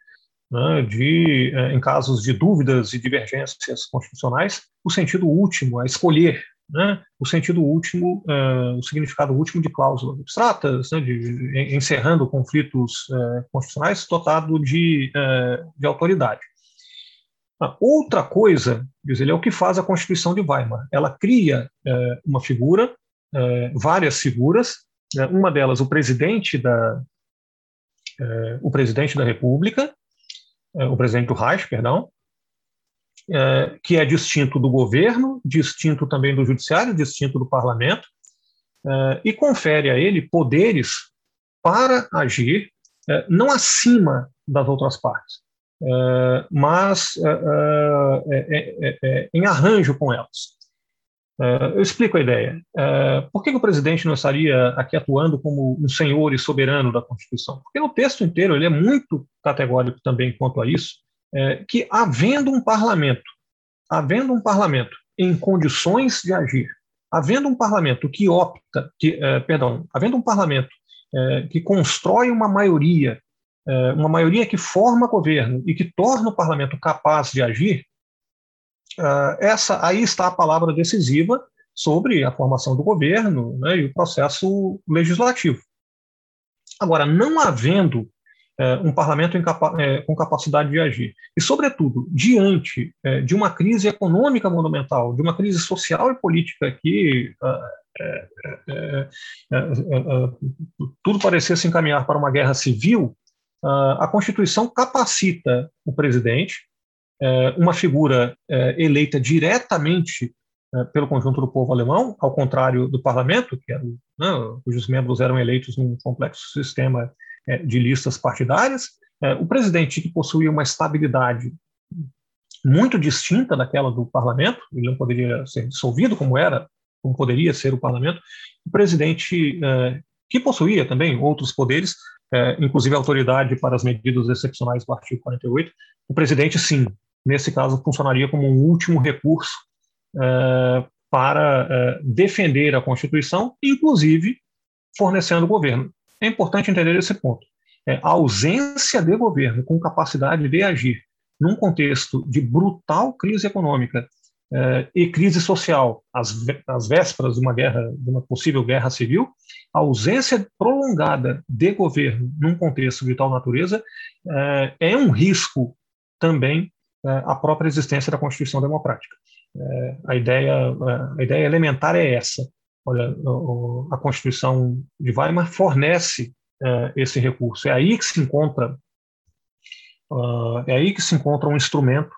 né, de, uh, em casos de dúvidas e divergências constitucionais, o sentido último, a escolher né, o sentido último, uh, o significado último de cláusulas abstratas, né, de, encerrando conflitos constitucionais, dotado de, de autoridade. A outra coisa, diz ele, é o que faz a Constituição de Weimar. Ela cria uma figura, várias figuras, né, uma delas o presidente da o presidente da República, o presidente Reich, perdão, é, que é distinto do governo, distinto também do judiciário, distinto do parlamento, é, e confere a ele poderes para agir é, não acima das outras partes, é, mas é, é, em arranjo com elas. eu explico a ideia. por que, que, o presidente não estaria aqui atuando como um senhor e soberano da Constituição? Porque no texto inteiro ele é muito categórico também quanto a isso, é, que, havendo um parlamento, havendo um parlamento em condições de agir, havendo um parlamento que opta, que, é, perdão, havendo um parlamento é, que constrói uma maioria, é, uma maioria que forma governo e que torna o parlamento capaz de agir, é, essa aí está a palavra decisiva sobre a formação do governo né, e o processo legislativo. Agora, não havendo é, um parlamento é, com capacidade de agir, e, sobretudo, diante é, de uma crise econômica monumental, de uma crise social e política que é, é, é, tudo parecia se encaminhar para uma guerra civil, a Constituição capacita o presidente, uma figura eleita diretamente pelo conjunto do povo alemão, ao contrário do parlamento, que era, né, cujos membros eram eleitos num complexo sistema de listas partidárias. o presidente, que possuía uma estabilidade muito distinta daquela do parlamento, ele não poderia ser dissolvido como era como poderia ser o parlamento, o presidente, eh, que possuía também outros poderes, eh, inclusive autoridade para as medidas excepcionais do artigo 48, o presidente, sim, nesse caso, funcionaria como um último recurso eh, para defender a Constituição, inclusive fornecendo o governo. É importante entender esse ponto. a ausência de governo com capacidade de agir num contexto de brutal crise econômica e crise social, as, as vésperas de uma guerra, de uma possível guerra civil, a ausência prolongada de governo num contexto de tal natureza eh, é um risco também eh, à própria existência da Constituição Democrática. a ideia, a ideia elementar é essa. Olha, a Constituição de Weimar fornece esse recurso. É aí que se encontra ah, é aí que se encontra um instrumento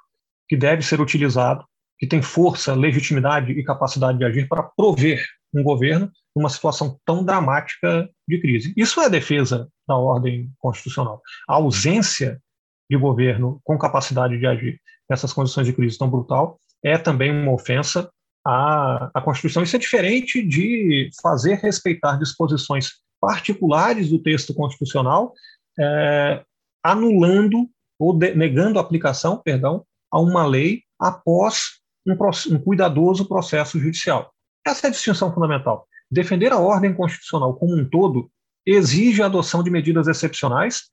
que deve ser utilizado que tem força, legitimidade e capacidade de agir para prover um governo numa situação tão dramática de crise. Isso é defesa da ordem constitucional. A ausência de governo com capacidade de agir nessas condições de crise tão brutal é também uma ofensa à, à Constituição. Isso é diferente de fazer respeitar disposições particulares do texto constitucional, é, anulando ou de, negando a aplicação, perdão, a uma lei após um, um cuidadoso processo judicial. Essa é a distinção fundamental. Defender a ordem constitucional como um todo exige a adoção de medidas excepcionais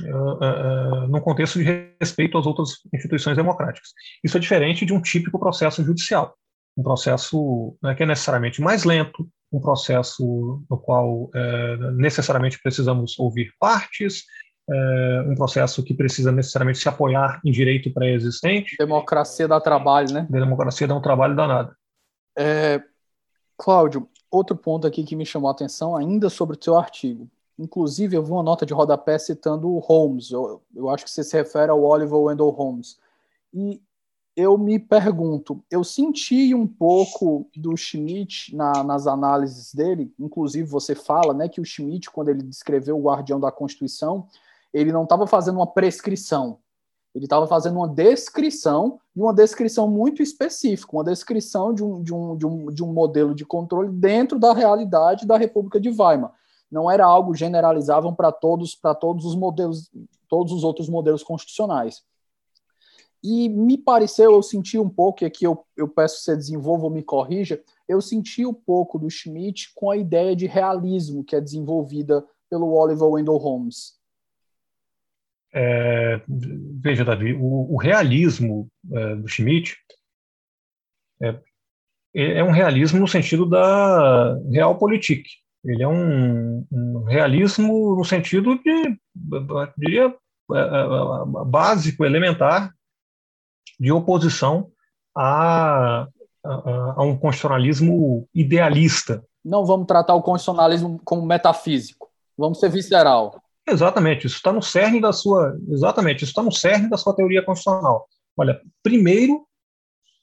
uh, uh, num contexto de respeito às outras instituições democráticas. Isso é diferente de um típico processo judicial, um processo né, que é necessariamente mais lento, um processo no qual necessariamente precisamos ouvir partes, é, um processo que precisa necessariamente se apoiar em direito pré-existente. Democracia dá trabalho, né? Democracia dá um trabalho danado. É, Cláudio, outro ponto aqui que me chamou a atenção, ainda sobre o seu artigo. Inclusive, eu vi uma nota de rodapé citando o Holmes. Eu, eu acho que você se refere ao Oliver Wendell Holmes. E eu me pergunto, eu senti um pouco do Schmidt na, nas análises dele, inclusive você fala né, que o Schmidt, quando ele descreveu o Guardião da Constituição, ele não estava fazendo uma prescrição, ele estava fazendo uma descrição, e uma descrição muito específica, uma descrição de um, de, um, de, um, de um modelo de controle dentro da realidade da República de Weimar. Não era algo generalizável para todos, para todos os modelos, todos os outros modelos constitucionais. E me pareceu, eu senti um pouco, e aqui eu, eu peço que você desenvolva ou me corrija, eu senti um pouco do Schmidt com a ideia de realismo que é desenvolvida pelo Oliver Wendell Holmes. É, veja, Davi, o, o realismo é, do Schmidt é, é, um realismo no sentido da realpolitik. Ele é um, um realismo no sentido de, diria, é, é, básico, elementar, de oposição a, a, a um constitucionalismo idealista. Não vamos tratar o constitucionalismo como metafísico, vamos ser visceral. Exatamente, isso está no cerne da sua. Exatamente, isso está no cerne da sua teoria constitucional. Olha, primeiro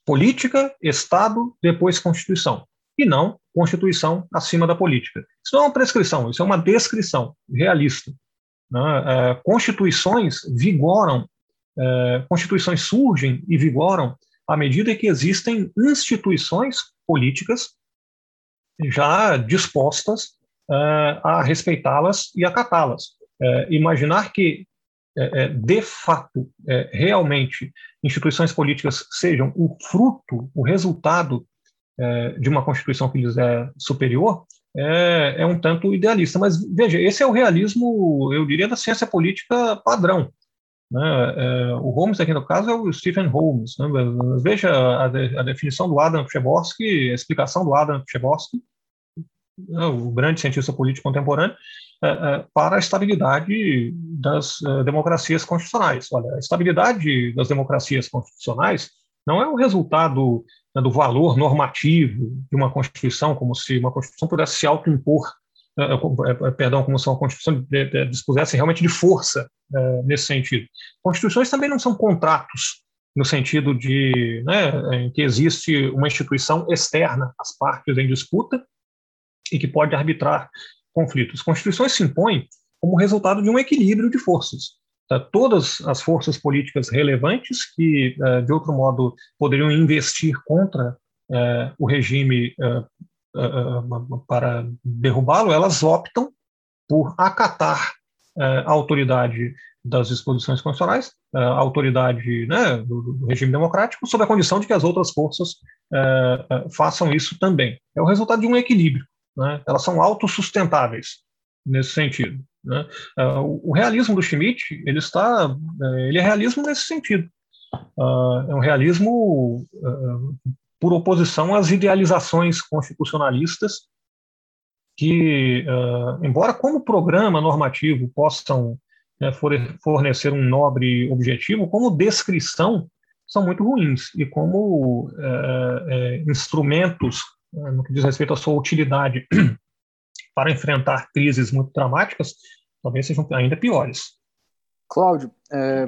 política, Estado, depois Constituição. E não Constituição acima da política. Isso não é uma prescrição, isso é uma descrição realista. Né? É, constituições vigoram, é, constituições surgem e vigoram à medida que existem instituições políticas já dispostas é, a respeitá-las e acatá-las é, imaginar que, é, é, de fato, é, realmente, instituições políticas sejam o fruto, o resultado é, de uma Constituição que lhes é superior, é, um tanto idealista. Mas, veja, esse é o realismo, eu diria, da ciência política padrão. Né? O Holmes, aqui no caso, é o Stephen Holmes. Né? Veja a, de, a, definição do Adam Przeborski, a explicação do Adam Przeborski, né? o grande cientista político contemporâneo, para a estabilidade das uh, democracias constitucionais. Olha, a estabilidade das democracias constitucionais não é o resultado né, do valor normativo de uma Constituição, como se uma Constituição pudesse se autoimpor é, é, é, perdão, como são a Constituição dispusessem realmente de força nesse sentido. Constituições também não são contratos no sentido de né, em que existe uma instituição externa às partes em disputa e que pode arbitrar conflitos. Constituições se impõem como resultado de um equilíbrio de forças. Tá? Todas as forças políticas relevantes que, de outro modo, poderiam investir contra o regime uh, para derrubá-lo, elas optam por acatar uh, a autoridade das disposições constitucionais, a autoridade né, do, regime democrático, sob a condição de que as outras forças façam isso também. É o resultado de um equilíbrio. Né? Elas são autossustentáveis nesse sentido. Né? o realismo do Schmitt ele está, ele é realismo nesse sentido. é um realismo por oposição às idealizações constitucionalistas que, embora como programa normativo possam né, fornecer um nobre objetivo, como descrição são muito ruins e como uh, uh, instrumentos no que diz respeito à sua utilidade para enfrentar crises muito dramáticas, talvez sejam ainda piores. Cláudio, é,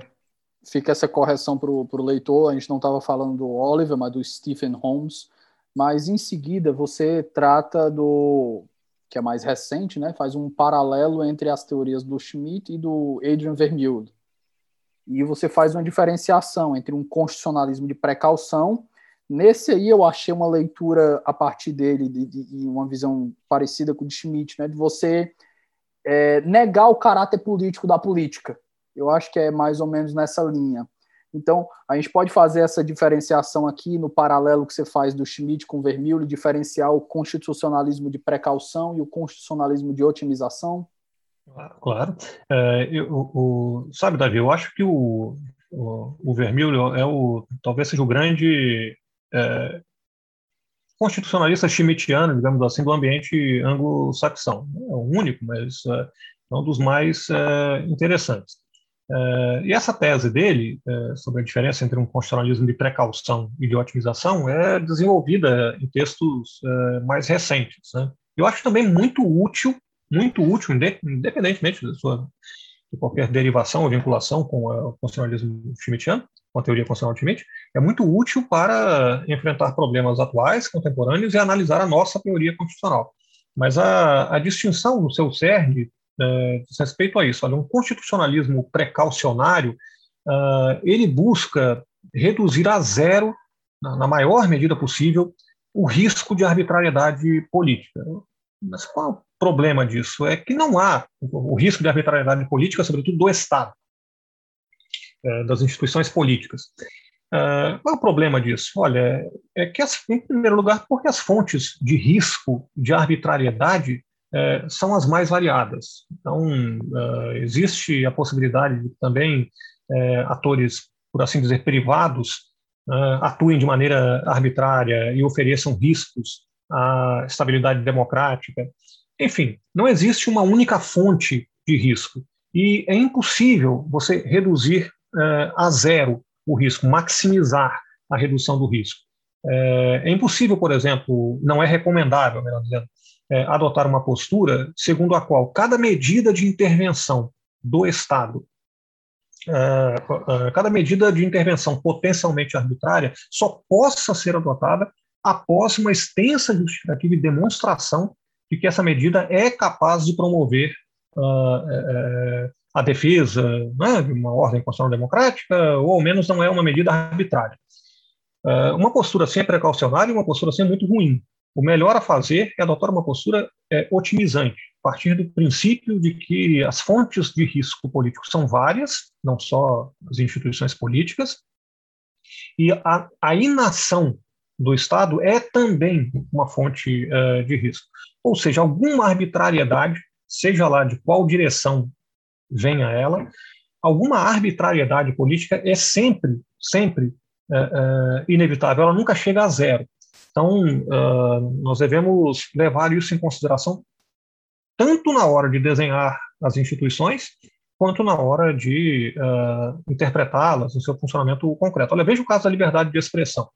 fica essa correção para o leitor, a gente não estava falando do Oliver, mas do Stephen Holmes, mas em seguida você trata do, que é mais recente, né, faz um paralelo entre as teorias do Schmitt e do Adrian Vermeulen. E você faz uma diferenciação entre um constitucionalismo de precaução, nesse aí eu achei uma leitura a partir dele e uma visão parecida com o de Schmitt, né, de você é, negar o caráter político da política, eu acho que é mais ou menos nessa linha. Então, a gente pode fazer essa diferenciação aqui no paralelo que você faz do Schmidt com o Vermeulen, diferenciar o constitucionalismo de precaução e o constitucionalismo de otimização? Claro. É, eu, o, sabe, Davi, eu acho que o, o, o é o, talvez seja o grande é, constitucionalista schmittiano, digamos assim, do ambiente anglo-saxão. É o único, mas é, é um dos mais é, interessantes. Uh, e essa tese dele, sobre a diferença entre um constitucionalismo de precaução e de otimização, é desenvolvida em textos mais recentes. Né? Eu acho também muito útil, muito útil, independentemente de, sua, de qualquer derivação ou vinculação com o constitucionalismo schmittiano, com a teoria constitucional Schmitt, é muito útil para enfrentar problemas atuais, contemporâneos e analisar a nossa teoria constitucional. Mas a, a distinção no seu cerne é, diz respeito a isso. Olha, um constitucionalismo precaucionário, uh, ele busca reduzir a zero, na, na, maior medida possível, o risco de arbitrariedade política. Mas qual problema disso? É que não há o risco de arbitrariedade política, sobretudo do Estado, é, das instituições políticas. Uh, qual é o problema disso? Olha, é que, as, em primeiro lugar, porque as fontes de risco de arbitrariedade é, são as mais variadas. Então, uh, existe a possibilidade de também é, atores, por assim dizer, privados, atuem de maneira arbitrária e ofereçam riscos à estabilidade democrática. Enfim, não existe uma única fonte de risco. E é impossível você reduzir uh, a zero o risco, maximizar a redução do risco. É, é impossível, por exemplo, não é recomendável, melhor dizendo, é, adotar uma postura segundo a qual cada medida de intervenção do Estado, cada medida de intervenção potencialmente arbitrária, só possa ser adotada após uma extensa justificativa e demonstração de que essa medida é capaz de promover uh, a defesa né, de uma ordem constitucional democrática, ou ao menos não é uma medida arbitrária. Uh, uma postura é precaucionária e uma postura é muito ruim, o melhor a fazer é adotar uma postura é, otimizante, a partir do princípio de que as fontes de risco político são várias, não só as instituições políticas, e a, a inação do Estado é também uma fonte uh, de risco. Ou seja, alguma arbitrariedade, seja lá de qual direção venha ela, alguma arbitrariedade política é sempre, sempre é, é, inevitável, ela nunca chega a zero. Então, uh, nós devemos levar isso em consideração tanto na hora de desenhar as instituições, quanto na hora de interpretá-las no seu funcionamento concreto. Olha, veja o caso da liberdade de expressão.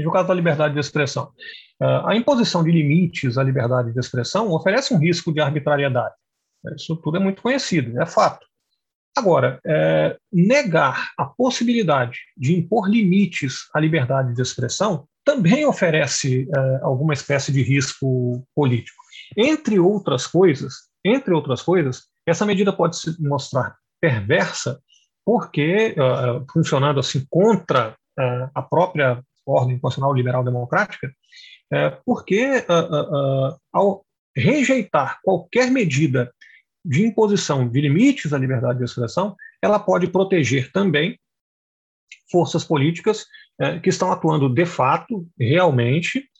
Veja o caso da liberdade de expressão. Uh, a imposição de limites à liberdade de expressão oferece um risco de arbitrariedade. Isso tudo é muito conhecido, é fato. Agora, é, negar a possibilidade de impor limites à liberdade de expressão também oferece é, alguma espécie de risco político. Entre outras coisas, entre outras coisas, essa medida pode se mostrar perversa porque, uh, funcionando assim contra uh, a própria ordem constitucional liberal democrática, uh, porque ao rejeitar qualquer medida de imposição de limites à liberdade de expressão, ela pode proteger também forças políticas que estão atuando de fato, realmente,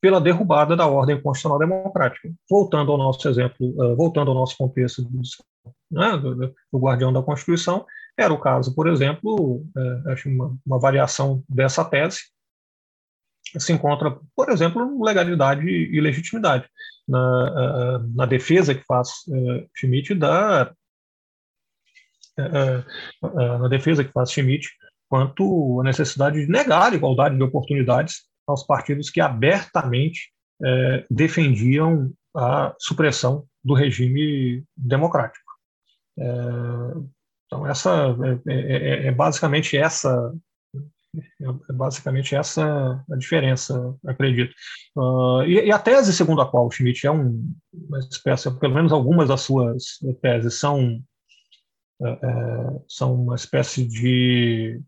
pela derrubada da ordem constitucional democrática. Voltando ao nosso exemplo, voltando ao nosso contexto do, né, do, do, guardião da Constituição, era o caso, por exemplo, acho uma, uma, variação dessa tese se encontra, por exemplo, legalidade e legitimidade na, na defesa que faz Schmidt da na defesa que faz Schmidt quanto à necessidade de negar a igualdade de oportunidades aos partidos que abertamente é, defendiam a supressão do regime democrático. É, então essa é, é, é, é basicamente essa é basicamente essa a diferença, acredito. Uh, e, e, a tese segundo a qual Schmidt é um, uma espécie, pelo menos algumas das suas teses são são uma espécie de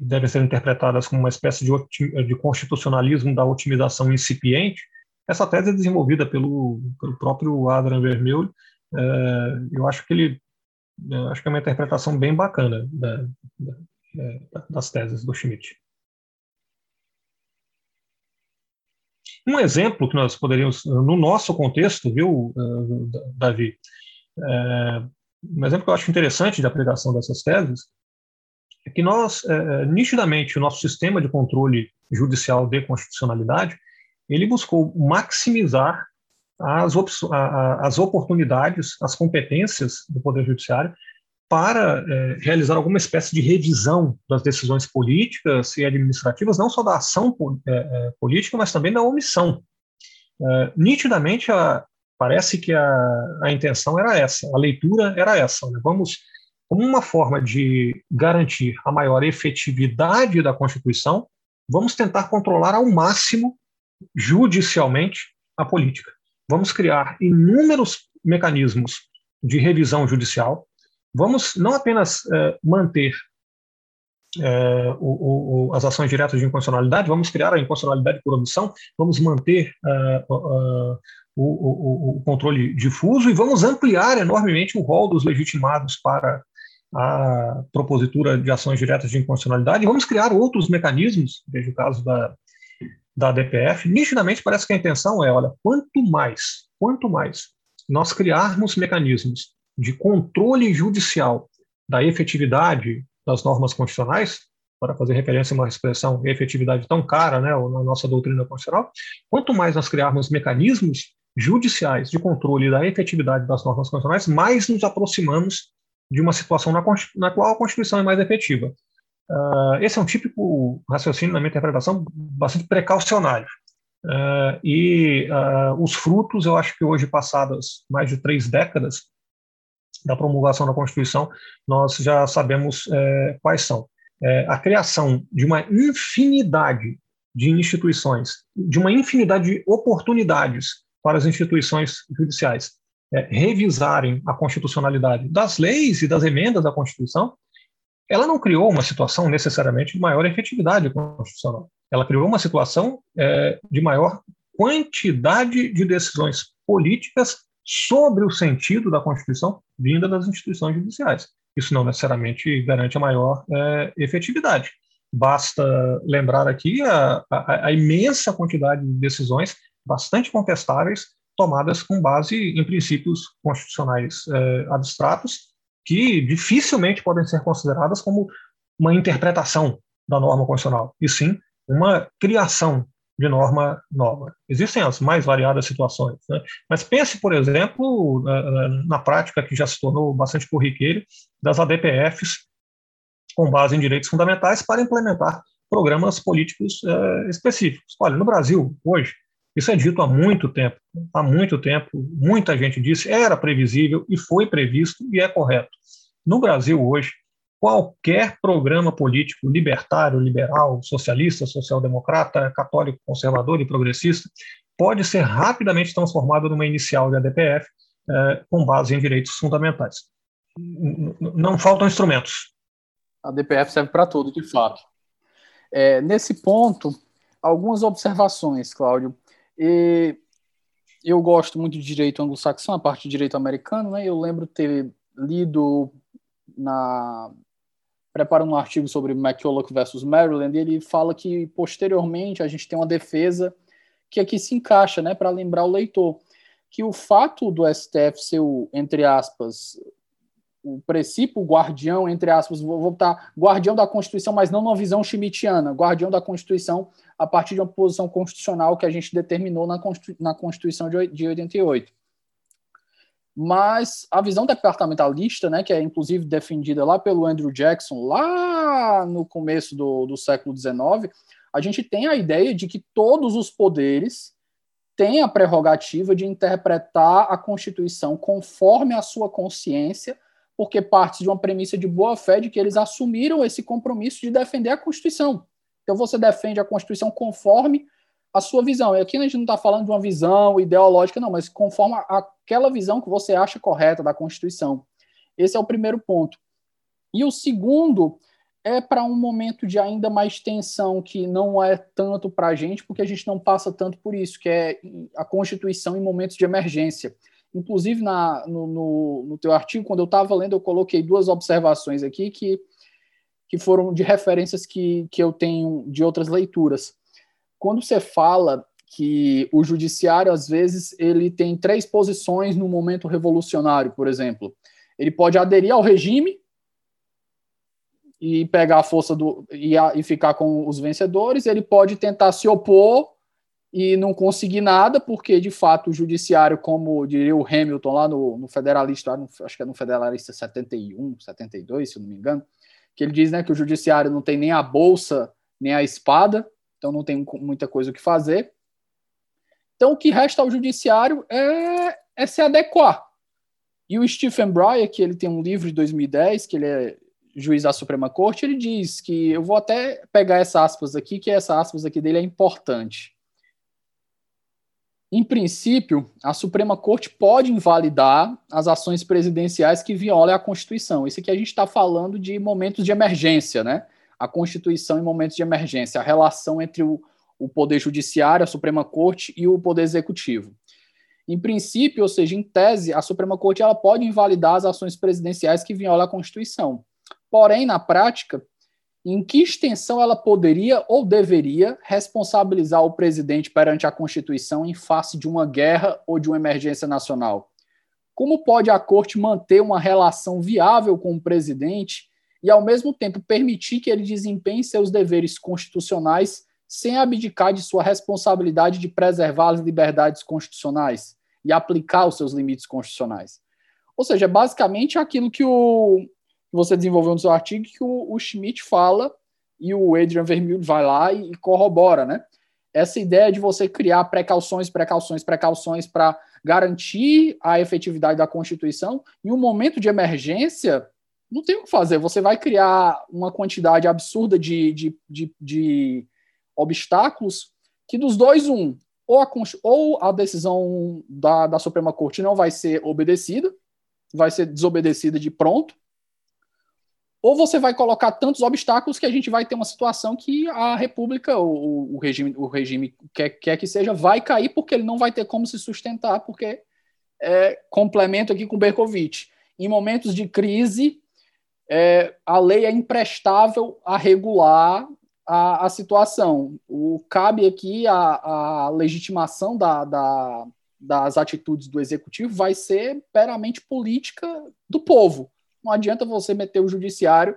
devem ser interpretadas como uma espécie de, de constitucionalismo da otimização incipiente, essa tese é desenvolvida pelo, pelo próprio Adrian Vermeulen. É, eu acho que ele acho que é uma interpretação bem bacana da, da, é, das teses do Schmidt. Um exemplo que nós poderíamos, no nosso contexto, viu, é, Davi, um exemplo que eu acho interessante de aplicação dessas teses é que nós, é, é, nitidamente, o nosso sistema de controle judicial de constitucionalidade, ele buscou maximizar as, as oportunidades, as competências do Poder Judiciário para é, realizar alguma espécie de revisão das decisões políticas e administrativas, não só da ação é, é política, mas também da omissão. É, nitidamente, a, parece que a, a intenção era essa, a leitura era essa. Né? Vamos como uma forma de garantir a maior efetividade da Constituição, vamos tentar controlar ao máximo, judicialmente, a política. Vamos criar inúmeros mecanismos de revisão judicial. Vamos não apenas eh, manter eh, o, o, as ações diretas de inconstitucionalidade, vamos criar a inconstitucionalidade por omissão, vamos manter uh, o, o, controle difuso e vamos ampliar enormemente o rol dos legitimados para a propositura de ações diretas de inconstitucionalidade, vamos criar outros mecanismos, veja o caso da, da DPF, nitidamente parece que a intenção é, olha, quanto mais, quanto mais nós criarmos mecanismos de controle judicial da efetividade das normas constitucionais, para fazer referência a uma expressão efetividade tão cara né, na nossa doutrina constitucional, quanto mais nós criarmos mecanismos judiciais de controle da efetividade das normas constitucionais, mais nos aproximamos de uma situação na, na qual a Constituição é mais efetiva. Uh, esse é um típico raciocínio, na minha interpretação, bastante precaucionário. Uh, e uh, os frutos, eu acho que hoje, passadas mais de três décadas da promulgação da Constituição, nós já sabemos uh, quais são. Eh, a criação de uma infinidade de instituições, de uma infinidade de oportunidades para as instituições judiciais, é, revisarem a constitucionalidade das leis e das emendas da Constituição, ela não criou uma situação necessariamente de maior efetividade constitucional. Ela criou uma situação é, de maior quantidade de decisões políticas sobre o sentido da Constituição vinda das instituições judiciais. Isso não necessariamente garante a maior é, efetividade. Basta lembrar aqui a, a, a imensa quantidade de decisões bastante contestáveis tomadas com base em princípios constitucionais é, abstratos que dificilmente podem ser consideradas como uma interpretação da norma constitucional, e sim uma criação de norma nova. Existem as mais variadas situações, né? mas pense, por exemplo, na prática que já se tornou bastante corriqueira das ADPFs com base em direitos fundamentais para implementar programas políticos uh, específicos. Olha, no Brasil, hoje, isso é dito há muito tempo, há muito tempo, muita gente disse, era previsível e foi previsto e é correto. No Brasil, hoje, qualquer programa político libertário, liberal, socialista, social-democrata, católico, conservador e progressista pode ser rapidamente transformado numa inicial de ADPF eh, com base em direitos fundamentais. Não faltam instrumentos. A ADPF serve para tudo, de fato. É, nesse ponto, algumas observações, Cláudio. E eu gosto muito de direito anglo-saxão, a parte de direito americano, né? Eu lembro ter lido na preparando um artigo sobre McCulloch versus Maryland, e ele fala que posteriormente a gente tem uma defesa que aqui se encaixa, né, para lembrar o leitor, que o fato do STF ser o, entre aspas, o princípio guardião, entre aspas, vou botar guardião da Constituição, mas não numa visão schmittiana, guardião da Constituição a partir de uma posição constitucional que a gente determinou na, Constituição de 88. Mas a visão departamentalista, né, que é inclusive defendida lá pelo Andrew Jackson, lá no começo do, do século XIX, a gente tem a ideia de que todos os poderes têm a prerrogativa de interpretar a Constituição conforme a sua consciência, porque parte de uma premissa de boa fé de que eles assumiram esse compromisso de defender a Constituição. Então você defende a Constituição conforme a sua visão. E aqui a gente não está falando de uma visão ideológica, não, mas conforme aquela visão que você acha correta da Constituição. Esse é o primeiro ponto. E o segundo é para um momento de ainda mais tensão, que não é tanto para a gente, porque a gente não passa tanto por isso, que é a Constituição em momentos de emergência. Inclusive, na, no, no, no teu artigo, quando eu estava lendo, eu coloquei duas observações aqui que, que foram de referências que, que eu tenho de outras leituras quando você fala que o judiciário, às vezes, ele tem três posições no momento revolucionário, por exemplo. Ele pode aderir ao regime e pegar a força do e, a, e ficar com os vencedores, ele pode tentar se opor e não conseguir nada, porque de fato o judiciário, como diria o Hamilton lá no, no Federalista, no, acho que é no Federalista 71, 72, se não me engano, que ele diz né, que o judiciário não tem nem a bolsa nem a espada, então não tem muita coisa o que fazer. Então o que resta ao judiciário é, é se adequar. E o Stephen Breyer, que ele tem um livro de 2010, que ele é juiz da Suprema Corte, ele diz que eu vou até pegar essa aspas aqui, que essa aspas aqui dele é importante. Em princípio, a Suprema Corte pode invalidar as ações presidenciais que violem a Constituição. Isso aqui a gente está falando de momentos de emergência, né? A Constituição em momentos de emergência, a relação entre o, o Poder Judiciário, a Suprema Corte e o Poder Executivo. Em princípio, ou seja, em tese, a Suprema Corte ela pode invalidar as ações presidenciais que violam a Constituição. Porém, na prática, em que extensão ela poderia ou deveria responsabilizar o presidente perante a Constituição em face de uma guerra ou de uma emergência nacional? Como pode a Corte manter uma relação viável com o presidente e, ao mesmo tempo, permitir que ele desempenhe seus deveres constitucionais sem abdicar de sua responsabilidade de preservar as liberdades constitucionais e aplicar os seus limites constitucionais. Ou seja, é basicamente aquilo que o você desenvolveu no seu artigo que o, o Schmidt fala e o Adrian Vermeulen vai lá e, e corrobora, né? Essa ideia de você criar precauções, precauções, precauções para garantir a efetividade da Constituição em um momento de emergência não tem o que fazer. Você vai criar uma quantidade absurda de, de, de, de obstáculos que dos dois, um, ou a, ou a decisão da, da Suprema Corte não vai ser obedecida, vai ser desobedecida de pronto, ou você vai colocar tantos obstáculos que a gente vai ter uma situação que a República, o, o regime, o regime quer, quer que seja, vai cair porque ele não vai ter como se sustentar, porque é, complemento aqui com Berkovitch. Em momentos de crise, é, a lei é imprestável a regular a, a situação. O, cabe aqui a, a legitimação da, da, das atitudes do executivo vai ser meramente política do povo. Não adianta você meter o judiciário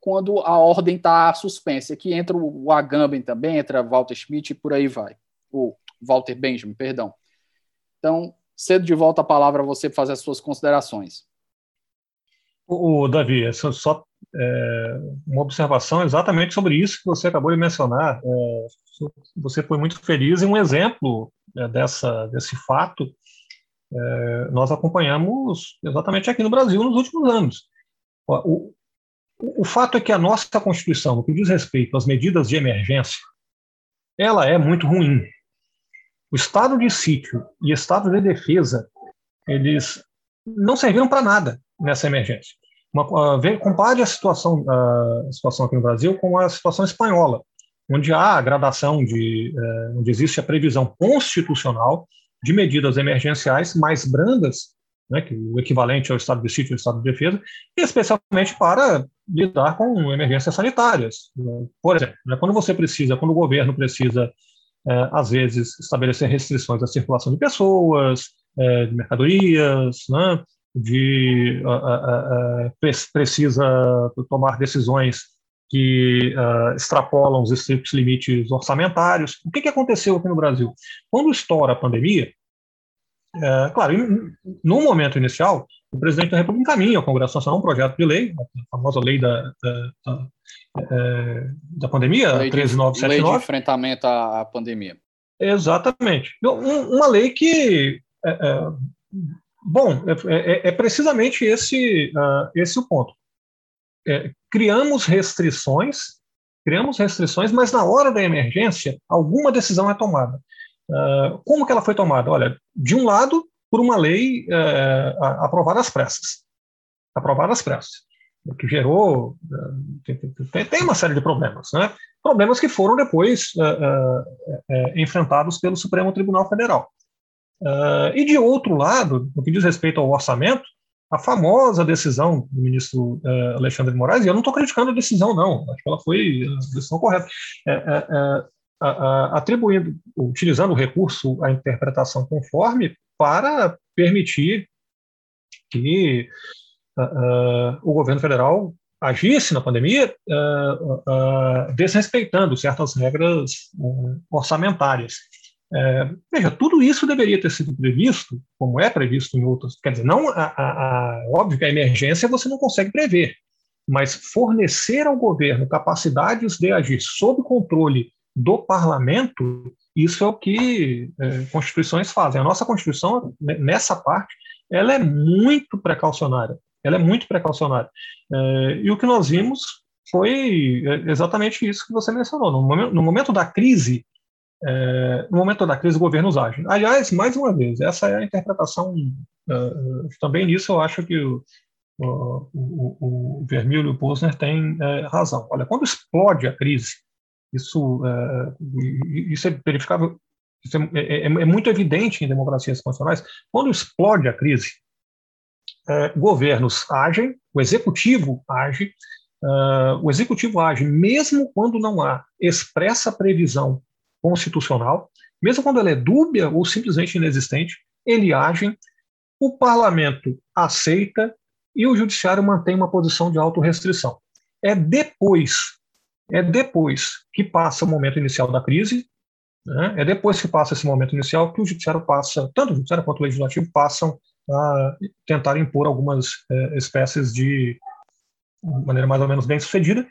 quando a ordem está suspensa. Aqui entra o Agamben também, entra Walter Schmidt e por aí vai. O Walter Benjamin, perdão. Então, cedo de volta a palavra a você fazer as suas considerações. O, Davi, só é, uma observação exatamente sobre isso que você acabou de mencionar. É, você foi muito feliz e um exemplo é, dessa, desse fato é, nós acompanhamos exatamente aqui no Brasil nos últimos anos. O, o, o fato é que a nossa Constituição, no que diz respeito às medidas de emergência, ela é muito ruim. O estado de sítio e estado de defesa, eles não serviram para nada nessa emergência. Uma, uh, compare a situação, uh, a situação aqui no Brasil com a situação espanhola, onde há a gradação de, uh, onde existe a previsão constitucional de medidas emergenciais mais brandas, né, que o equivalente ao estado de sítio e ao estado de defesa, especialmente para lidar com emergências sanitárias. Por exemplo, né, quando você precisa, quando o governo precisa, é, às vezes, estabelecer restrições à circulação de pessoas, é, de mercadorias, né, de uh, uh, precisa tomar decisões que extrapolam os estritos limites orçamentários. O que, que aconteceu aqui no Brasil? Quando estoura a pandemia, é, claro, no momento inicial, o presidente da República encaminha ao Congresso Nacional um projeto de lei, a famosa lei da, da, da, é, da pandemia, lei 13979. Lei de enfrentamento à pandemia. Exatamente. Uma lei que é, é, Bom, é, é, é precisamente esse, uh, esse o ponto. É, criamos restrições, criamos restrições, mas na hora da emergência, alguma decisão é tomada. Uh, como que ela foi tomada? Olha, de um lado, por uma lei uh, aprovada às pressas. Aprovada às pressas. O que gerou. Tem, tem, uma série de problemas, né? Problemas que foram depois enfrentados pelo Supremo Tribunal Federal. Uh, e de outro lado, no que diz respeito ao orçamento, a famosa decisão do ministro uh, Alexandre de Moraes, e eu não estou criticando a decisão, não, acho que ela foi a decisão correta, é, é, é, atribuindo, utilizando o recurso à interpretação conforme para permitir que uh, o governo federal agisse na pandemia desrespeitando certas regras orçamentárias. É, veja, tudo isso deveria ter sido previsto, como é previsto em outros. Quer dizer, não a, a, a, óbvio que a emergência você não consegue prever, mas fornecer ao governo capacidades de agir sob controle do parlamento, isso é o que é, constituições fazem. A nossa constituição nessa parte, ela é muito precaucionária. Ela é muito precaucionária. É, e o que nós vimos foi é, exatamente isso que você mencionou. No momento, no momento da crise é, no momento da crise, governos agem. Aliás, mais uma vez, essa é a interpretação. Uh, também nisso eu acho que o, o, o, e o Posner têm é, razão. Olha, quando explode a crise, isso, é, isso é verificável, isso é, é, é, muito evidente em democracias constitucionais. Quando explode a crise, governos agem, o executivo age, o executivo age mesmo quando não há expressa previsão constitucional, mesmo quando ela é dúbia ou simplesmente inexistente, ele age, o parlamento aceita e o judiciário mantém uma posição de autorrestrição. É depois, é depois que passa o momento inicial da crise, né? é depois que passa esse momento inicial que o judiciário passa, tanto o judiciário quanto o legislativo passam a tentar impor algumas é, espécies de, de maneira mais ou menos bem sucedida,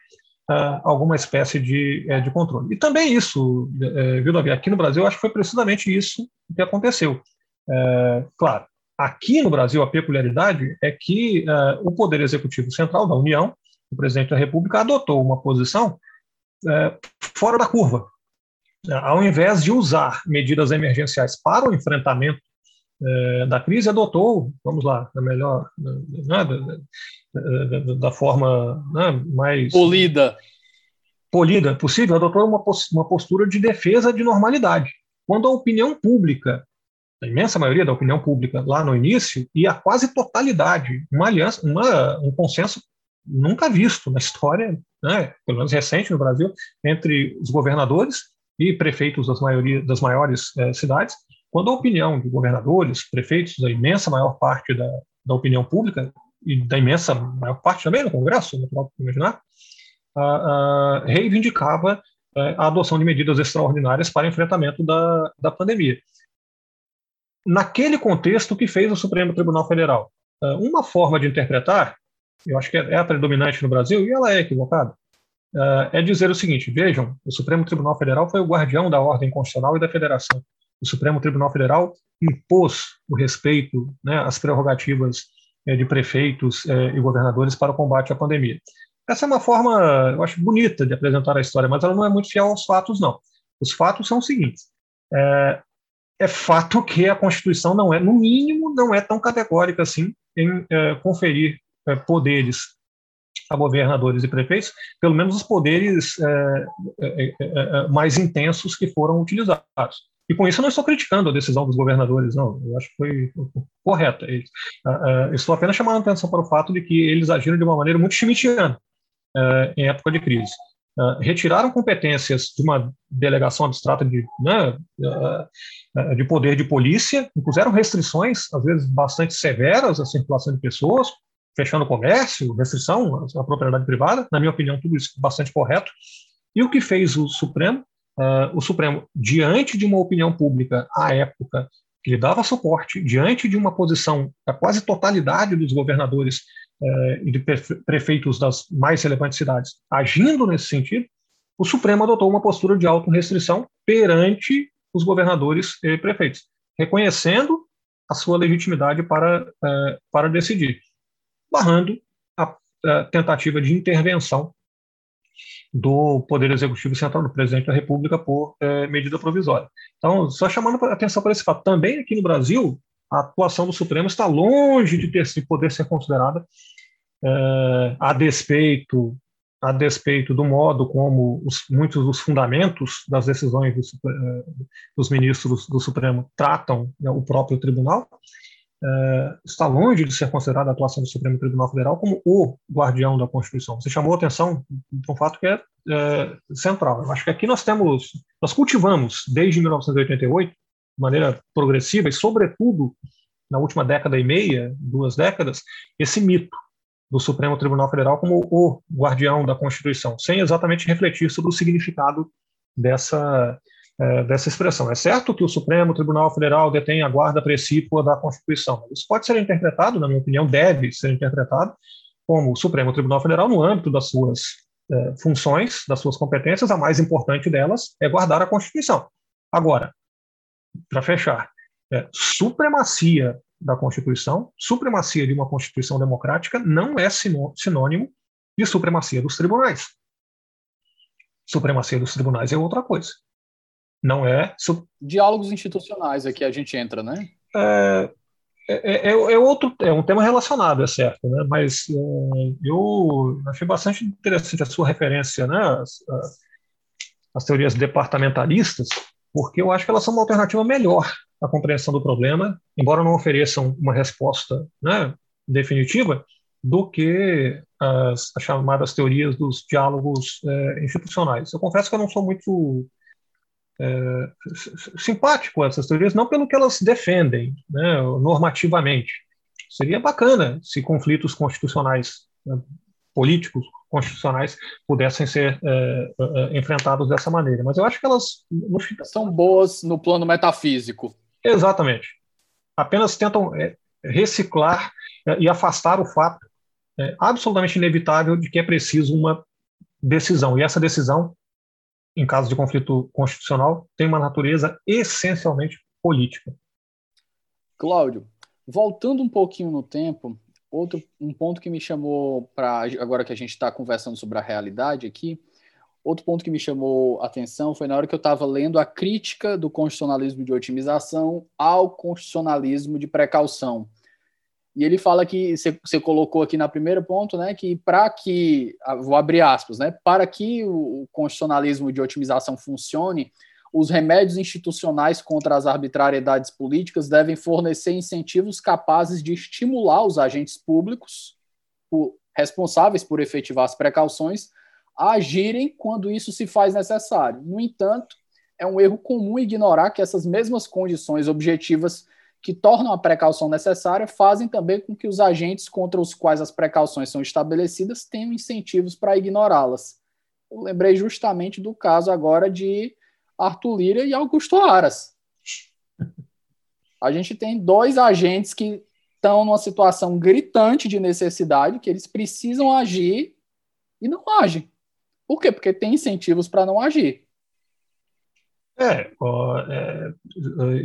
uh, alguma espécie de, é, de controle. E também isso, é, viu, Davi, aqui no Brasil, acho que foi precisamente isso que aconteceu. É, claro, aqui no Brasil, a peculiaridade é que uh, o Poder Executivo Central da União, o presidente da República, adotou uma posição uh, fora da curva. Uh, ao invés de usar medidas emergenciais para o enfrentamento da crise, adotou, vamos lá, da melhor, né, da, da, forma né, mais polida polida possível, adotou uma, uma postura de defesa de normalidade. Quando a opinião pública, a imensa maioria da opinião pública lá no início, e a quase totalidade, uma aliança, uma, um consenso nunca visto na história, né, pelo menos recente no Brasil, entre os governadores e prefeitos das, maioria, das maiores eh, cidades, quando a opinião de governadores, prefeitos, da imensa maior parte da, da opinião pública e da imensa maior parte também do Congresso, natural imaginar, uh, uh, reivindicava uh, a adoção de medidas extraordinárias para enfrentamento da, da pandemia. Naquele contexto, o que fez o Supremo Tribunal Federal? uma forma de interpretar, eu acho que é, é a predominante no Brasil, e ela é equivocada, é dizer o seguinte: vejam, o Supremo Tribunal Federal foi o guardião da ordem constitucional e da federação. O Supremo Tribunal Federal impôs o respeito né, às prerrogativas é, de prefeitos é, e governadores para o combate à pandemia. Essa é uma forma, eu acho, bonita de apresentar a história, mas ela não é muito fiel aos fatos, não. Os fatos são os seguintes: é, é fato que a Constituição não é, no mínimo, não é tão categórica assim em conferir poderes a governadores e prefeitos, pelo menos os poderes mais intensos que foram utilizados. E com isso eu não estou criticando a decisão dos governadores, não. Eu acho que foi correta. Uh, uh, estou apenas chamando atenção para o fato de que eles agiram de uma maneira muito schmittiana uh, em época de crise. retiraram competências de uma delegação abstrata de, né, de poder de polícia, impuseram restrições, às vezes bastante severas, à circulação de pessoas, fechando o comércio, restrição à propriedade privada. Na minha opinião, tudo isso bastante correto. E o que fez o Supremo uh, o Supremo, diante de uma opinião pública à época que lhe dava suporte, diante de uma posição da quase totalidade dos governadores uh, e de prefeitos das mais relevantes cidades agindo nesse sentido, o Supremo adotou uma postura de autorrestrição perante os governadores e prefeitos, reconhecendo a sua legitimidade para, uh, para decidir, barrando a, a tentativa de intervenção do Poder Executivo Central, do Presidente da República, por é, medida provisória. Então, só chamando a atenção para esse fato. Também aqui no Brasil, a atuação do Supremo está longe de, ter, de poder ser considerada é, a despeito a despeito do modo como os, muitos dos fundamentos das decisões do, é, dos ministros do Supremo tratam né, o próprio tribunal, é, está longe de ser considerada a atuação do Supremo Tribunal Federal como o guardião da Constituição. Você chamou a atenção para um fato que é, é, central. Eu acho que aqui nós temos, nós cultivamos desde 1988, de maneira progressiva e, sobretudo, na última década e meia, duas décadas, esse mito do Supremo Tribunal Federal como o guardião da Constituição, sem exatamente refletir sobre o significado dessa é, dessa expressão. É certo que o Supremo Tribunal Federal detém a guarda precípua da Constituição. Isso pode ser interpretado, na minha opinião, deve ser interpretado como o Supremo Tribunal Federal, no âmbito das suas é, funções, das suas competências, a mais importante delas é guardar a Constituição. Agora, para fechar, é, supremacia da Constituição, supremacia de uma Constituição democrática não é sinônimo de supremacia dos tribunais. Supremacia dos tribunais é outra coisa. Não é. Diálogos institucionais aqui a gente entra, né? É, é, é, é, outro, é um tema relacionado, é certo, né? Mas é, eu achei bastante interessante a sua referência, né? As, as teorias departamentalistas, porque eu acho que elas são uma alternativa melhor à compreensão do problema, embora não ofereçam uma resposta né, definitiva, do que as, as, chamadas teorias dos diálogos é, institucionais. Eu confesso que eu não sou muito é, simpático a essas teorias, não pelo que elas defendem né, normativamente. Seria bacana se conflitos constitucionais, né, políticos constitucionais, pudessem ser é, é, enfrentados dessa maneira. Mas eu acho que elas. No... São boas no plano metafísico. Exatamente. Apenas tentam reciclar e afastar o fato é, absolutamente inevitável de que é preciso uma decisão. E essa decisão em caso de conflito constitucional, tem uma natureza essencialmente política. Cláudio, voltando um pouquinho no tempo, outro um ponto que me chamou para agora que a gente está conversando sobre a realidade aqui, outro ponto que me chamou atenção foi na hora que eu estava lendo a crítica do constitucionalismo de otimização ao constitucionalismo de precaução. E ele fala que você colocou aqui na primeira ponto, né, que para que vou abrir aspas, né, para que o constitucionalismo de otimização funcione, os remédios institucionais contra as arbitrariedades políticas devem fornecer incentivos capazes de estimular os agentes públicos responsáveis por efetivar as precauções a agirem quando isso se faz necessário. No entanto, é um erro comum ignorar que essas mesmas condições objetivas que tornam a precaução necessária fazem também com que os agentes contra os quais as precauções são estabelecidas tenham incentivos para ignorá-las. Eu lembrei justamente do caso agora de Arthur Lira e Augusto Aras. A gente tem dois agentes que estão numa situação gritante de necessidade, que eles precisam agir e não agem. Por quê? Porque tem incentivos para não agir. É, é,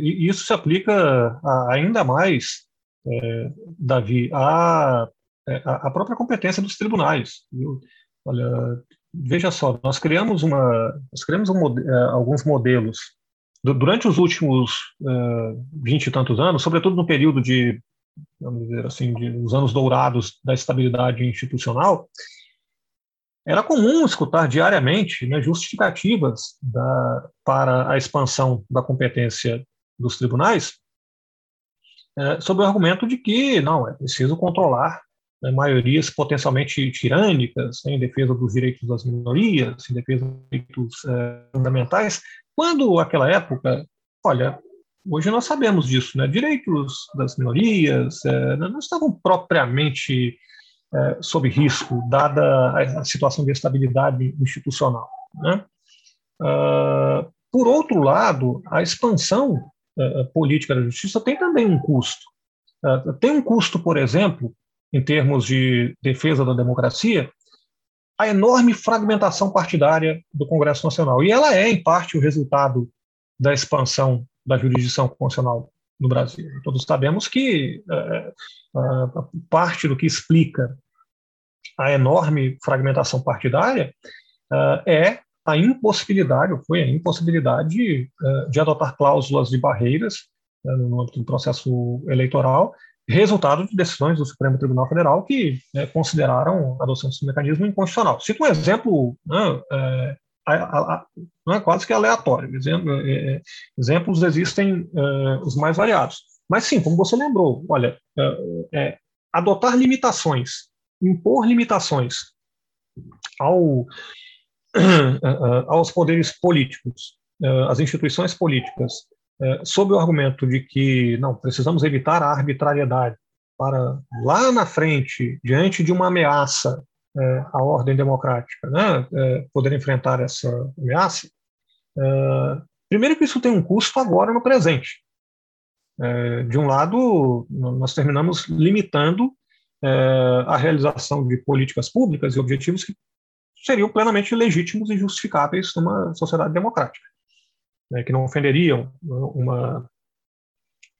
isso se aplica ainda mais, é, Davi, à, é, própria competência dos tribunais. Viu? Olha, veja só, nós criamos uma, nós criamos um, é, alguns modelos durante os últimos vinte e tantos anos, sobretudo no período de, vamos dizer assim, de, os anos dourados da estabilidade institucional, era comum escutar diariamente né, justificativas da, para a expansão da competência dos tribunais é, sob o argumento de que não é preciso controlar né, maiorias potencialmente tirânicas né, em defesa dos direitos das minorias, em defesa dos direitos é, fundamentais, quando aquela época, olha, hoje nós sabemos disso, né, direitos das minorias é, não estavam propriamente é, sob risco, dada a situação de estabilidade institucional. Né? Uh, por outro lado, a expansão uh, política da justiça tem também um custo. Uh, tem um custo, por exemplo, em termos de defesa da democracia, a enorme fragmentação partidária do Congresso Nacional. E ela é, em parte, o resultado da expansão da jurisdição constitucional no Brasil. Todos sabemos que uh, parte do que explica a enorme fragmentação partidária uh, é a impossibilidade, ou foi a impossibilidade uh, de adotar cláusulas de barreiras no âmbito do processo eleitoral, resultado de decisões do Supremo Tribunal Federal que né, consideraram a adoção desse mecanismo inconstitucional. Cito um exemplo né, não é quase que aleatório. Exemplo, é, é, exemplos existem é, os mais variados. Mas sim, como você lembrou, olha, é, é, adotar limitações, impor limitações ao, aos poderes políticos, às instituições políticas, sob o argumento de que não precisamos evitar a arbitrariedade para lá na frente, diante de uma ameaça é, a ordem democrática, né, é, poder enfrentar essa ameaça, é, primeiro que isso tem um custo agora no presente. de um lado, nós terminamos limitando a realização de políticas públicas e objetivos que seriam plenamente legítimos e justificáveis numa sociedade democrática, né, que não ofenderiam uma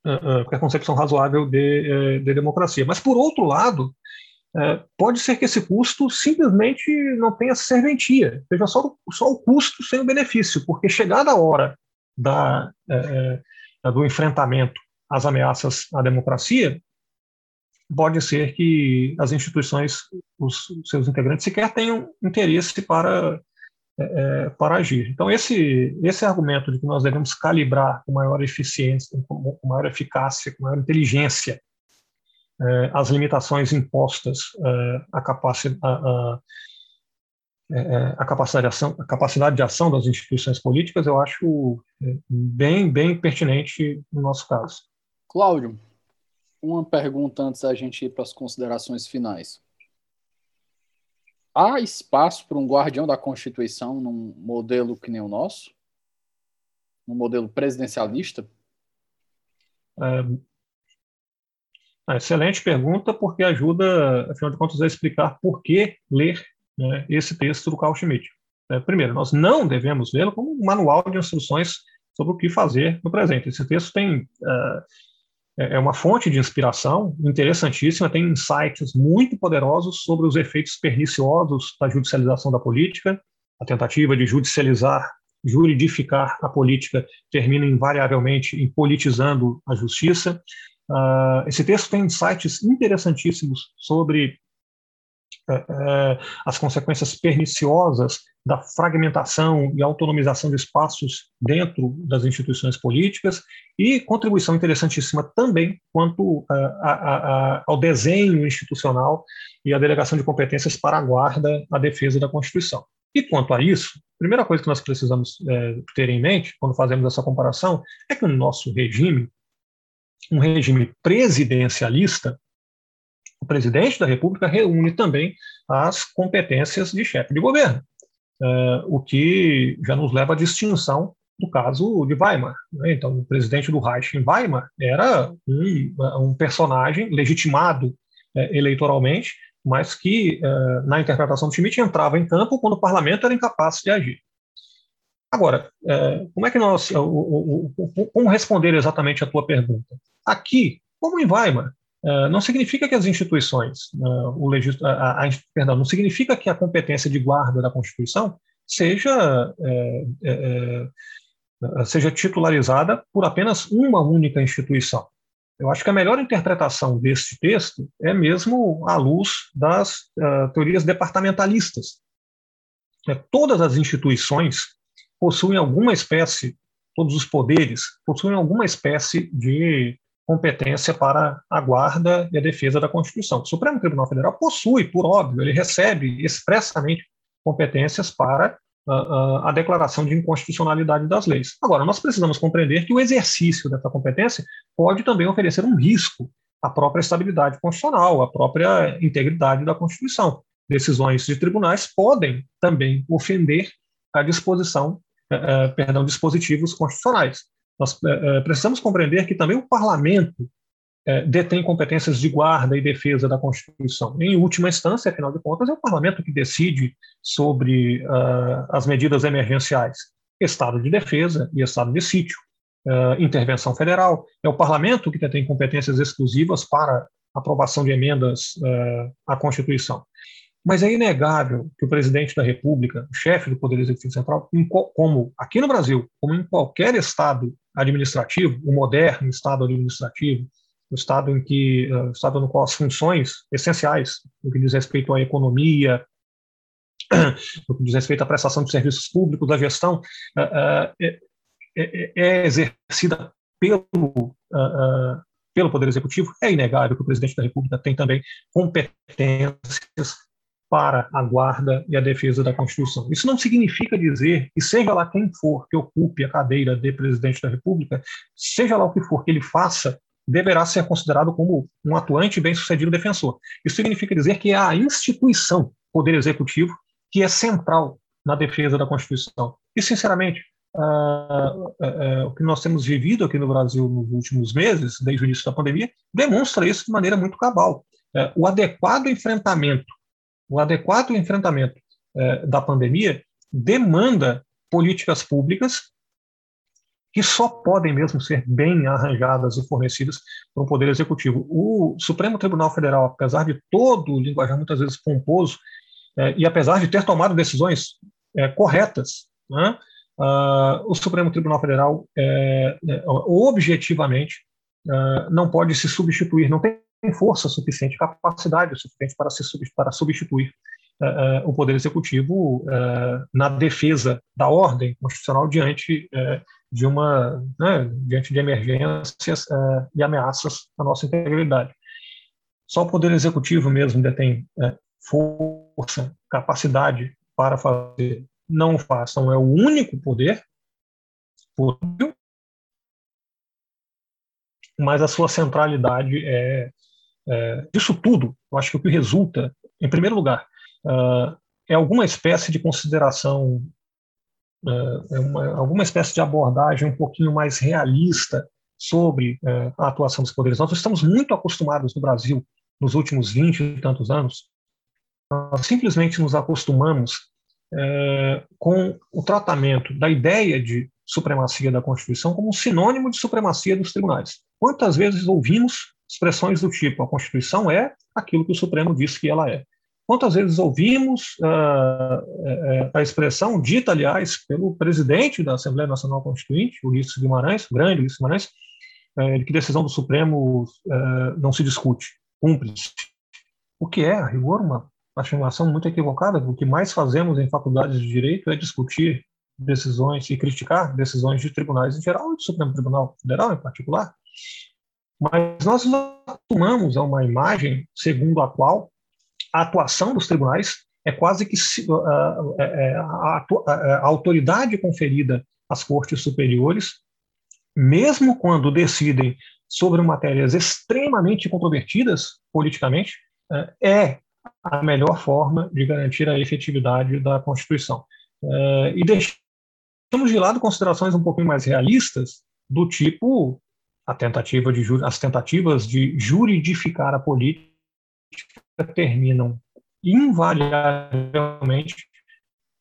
qualquer concepção razoável de, de democracia. Mas, por outro lado, é, pode ser que esse custo simplesmente não tenha serventia, seja só, só o custo sem o benefício, porque chegada a hora da, é, é, do enfrentamento às ameaças à democracia, pode ser que as instituições, os seus integrantes, sequer tenham interesse para, é, é, para agir. Então, esse, esse argumento de que nós devemos calibrar com maior eficiência, com maior eficácia, com maior inteligência eh, as limitações impostas eh, à capacidade, eh, a, capacidade, de ação, capacidade de ação das instituições políticas, eu acho bem, bem pertinente no nosso caso. Cláudio, uma pergunta antes da gente ir para as considerações finais. Há espaço para um guardião da Constituição num modelo que nem o nosso? Num modelo presidencialista? É, excelente pergunta, porque ajuda, afinal de contas, a explicar por que ler né, esse texto do Carl Schmitt. É, primeiro, nós não devemos vê-lo como um manual de instruções sobre o que fazer no presente. Esse texto tem uh, é uma fonte de inspiração interessantíssima, tem insights muito poderosos sobre os efeitos perniciosos da judicialização da política, a tentativa de judicializar, juridificar a política termina invariavelmente em politizando a justiça. Uh, esse texto tem insights interessantíssimos sobre uh, as consequências perniciosas da fragmentação e autonomização de espaços dentro das instituições políticas e contribuição interessantíssima também quanto a, a, a, ao desenho institucional e à delegação de competências para a guarda, a defesa da Constituição. E quanto a isso, primeira coisa que nós precisamos é, ter em mente quando fazemos essa comparação é que o nosso regime, um regime presidencialista, o presidente da República reúne também as competências de chefe de governo, é, o que já nos leva à distinção do caso de Weimar. Né? Então, o presidente do Reich em Weimar era um, um personagem legitimado é, eleitoralmente, mas que, é, na interpretação do Schmitt, entrava em campo quando o parlamento era incapaz de agir. Agora, é, como é que nós, como responder exatamente a tua pergunta? Aqui, como em Weimar, não significa que as instituições, o legis, a, a, perdão, não significa que a competência de guarda da Constituição seja é, é, seja titularizada por apenas uma única instituição. Eu acho que a melhor interpretação deste texto é mesmo à luz das uh, teorias departamentalistas. É, todas as instituições possuem alguma espécie, todos os poderes possuem alguma espécie de competência para a guarda e a defesa da Constituição. O Supremo Tribunal Federal possui, por óbvio, ele recebe expressamente competências para a, a, declaração de inconstitucionalidade das leis. Agora, nós precisamos compreender que o exercício dessa competência pode também oferecer um risco à própria estabilidade constitucional, à própria integridade da Constituição. Decisões de tribunais podem também ofender a disposição, eh, eh, perdão, dispositivos constitucionais. Nós eh, precisamos compreender que também o parlamento detém competências de guarda e defesa da Constituição. Em última instância, afinal de contas, é o parlamento que decide sobre as medidas emergenciais, estado de defesa e estado de sítio, uh, intervenção federal. É o parlamento que detém competências exclusivas para aprovação de emendas uh, à Constituição. Mas é inegável que o presidente da República, o chefe do Poder Executivo Central, como aqui no Brasil, como em qualquer estado administrativo, o moderno estado administrativo, o estado em que uh, estado no qual as funções essenciais, no que diz respeito à economia, no que diz respeito à prestação de serviços públicos, da gestão, uh, uh, é, é, é, exercida pelo pelo Poder Executivo, é inegável que o presidente da República tem também competências para a guarda e a defesa da Constituição. Isso não significa dizer que, seja lá quem for que ocupe a cadeira de presidente da República, seja lá o que for que ele faça, deverá ser considerado como um atuante bem-sucedido defensor. Isso significa dizer que é a instituição Poder Executivo que é central na defesa da Constituição. E, sinceramente, uh, uh, uh, o que nós temos vivido aqui no Brasil nos últimos meses, desde o início da pandemia, demonstra isso de maneira muito cabal. Eh, o adequado enfrentamento, o adequado enfrentamento eh, da pandemia demanda políticas públicas que só podem mesmo ser bem arranjadas e fornecidas pelo Poder Executivo. O Supremo Tribunal Federal, apesar de todo o linguajar muitas vezes pomposo, é, e apesar de ter tomado decisões é, corretas, né, o Supremo Tribunal Federal, é, é objetivamente, não pode se substituir, não tem força suficiente, capacidade suficiente para, se, para substituir uh, o Poder Executivo na defesa da ordem constitucional diante de uma né, diante de emergências uh, e ameaças à nossa integridade. Só o poder executivo mesmo detém uh, força, capacidade para fazer. Não façam é o único poder possível, mas a sua centralidade é, é disso tudo. Eu acho que o que resulta, em primeiro lugar, uh, é alguma espécie de consideração é, é uma, alguma espécie de abordagem um pouquinho mais realista sobre é, a atuação dos poderes. Nós estamos muito acostumados no Brasil, nos últimos 20 e tantos anos, nós simplesmente nos acostumamos é, com o tratamento da ideia de supremacia da Constituição como um sinônimo de supremacia dos tribunais. Quantas vezes ouvimos expressões do tipo: a Constituição é aquilo que o Supremo disse que ela é? Quantas vezes ouvimos uh, a expressão dita, aliás, pelo presidente da Assembleia Nacional Constituinte, Ulisses Guimarães, grande Ulisses Guimarães, de que decisão do Supremo não se discute, cumpre-se. O que é, a rigor, uma afirmação muito equivocada. O que mais fazemos em faculdades de direito é discutir decisões e criticar decisões de tribunais em geral e do Supremo Tribunal Federal em particular. Mas nós acostumamos a uma imagem segundo a qual a atuação dos tribunais é quase que a, a, a, a autoridade conferida às cortes superiores, mesmo quando decidem sobre matérias extremamente controvertidas politicamente, é a melhor forma de garantir a efetividade da Constituição. E deixamos de lado considerações um pouquinho mais realistas, do tipo a tentativa de, as tentativas de juridificar a política terminam invariavelmente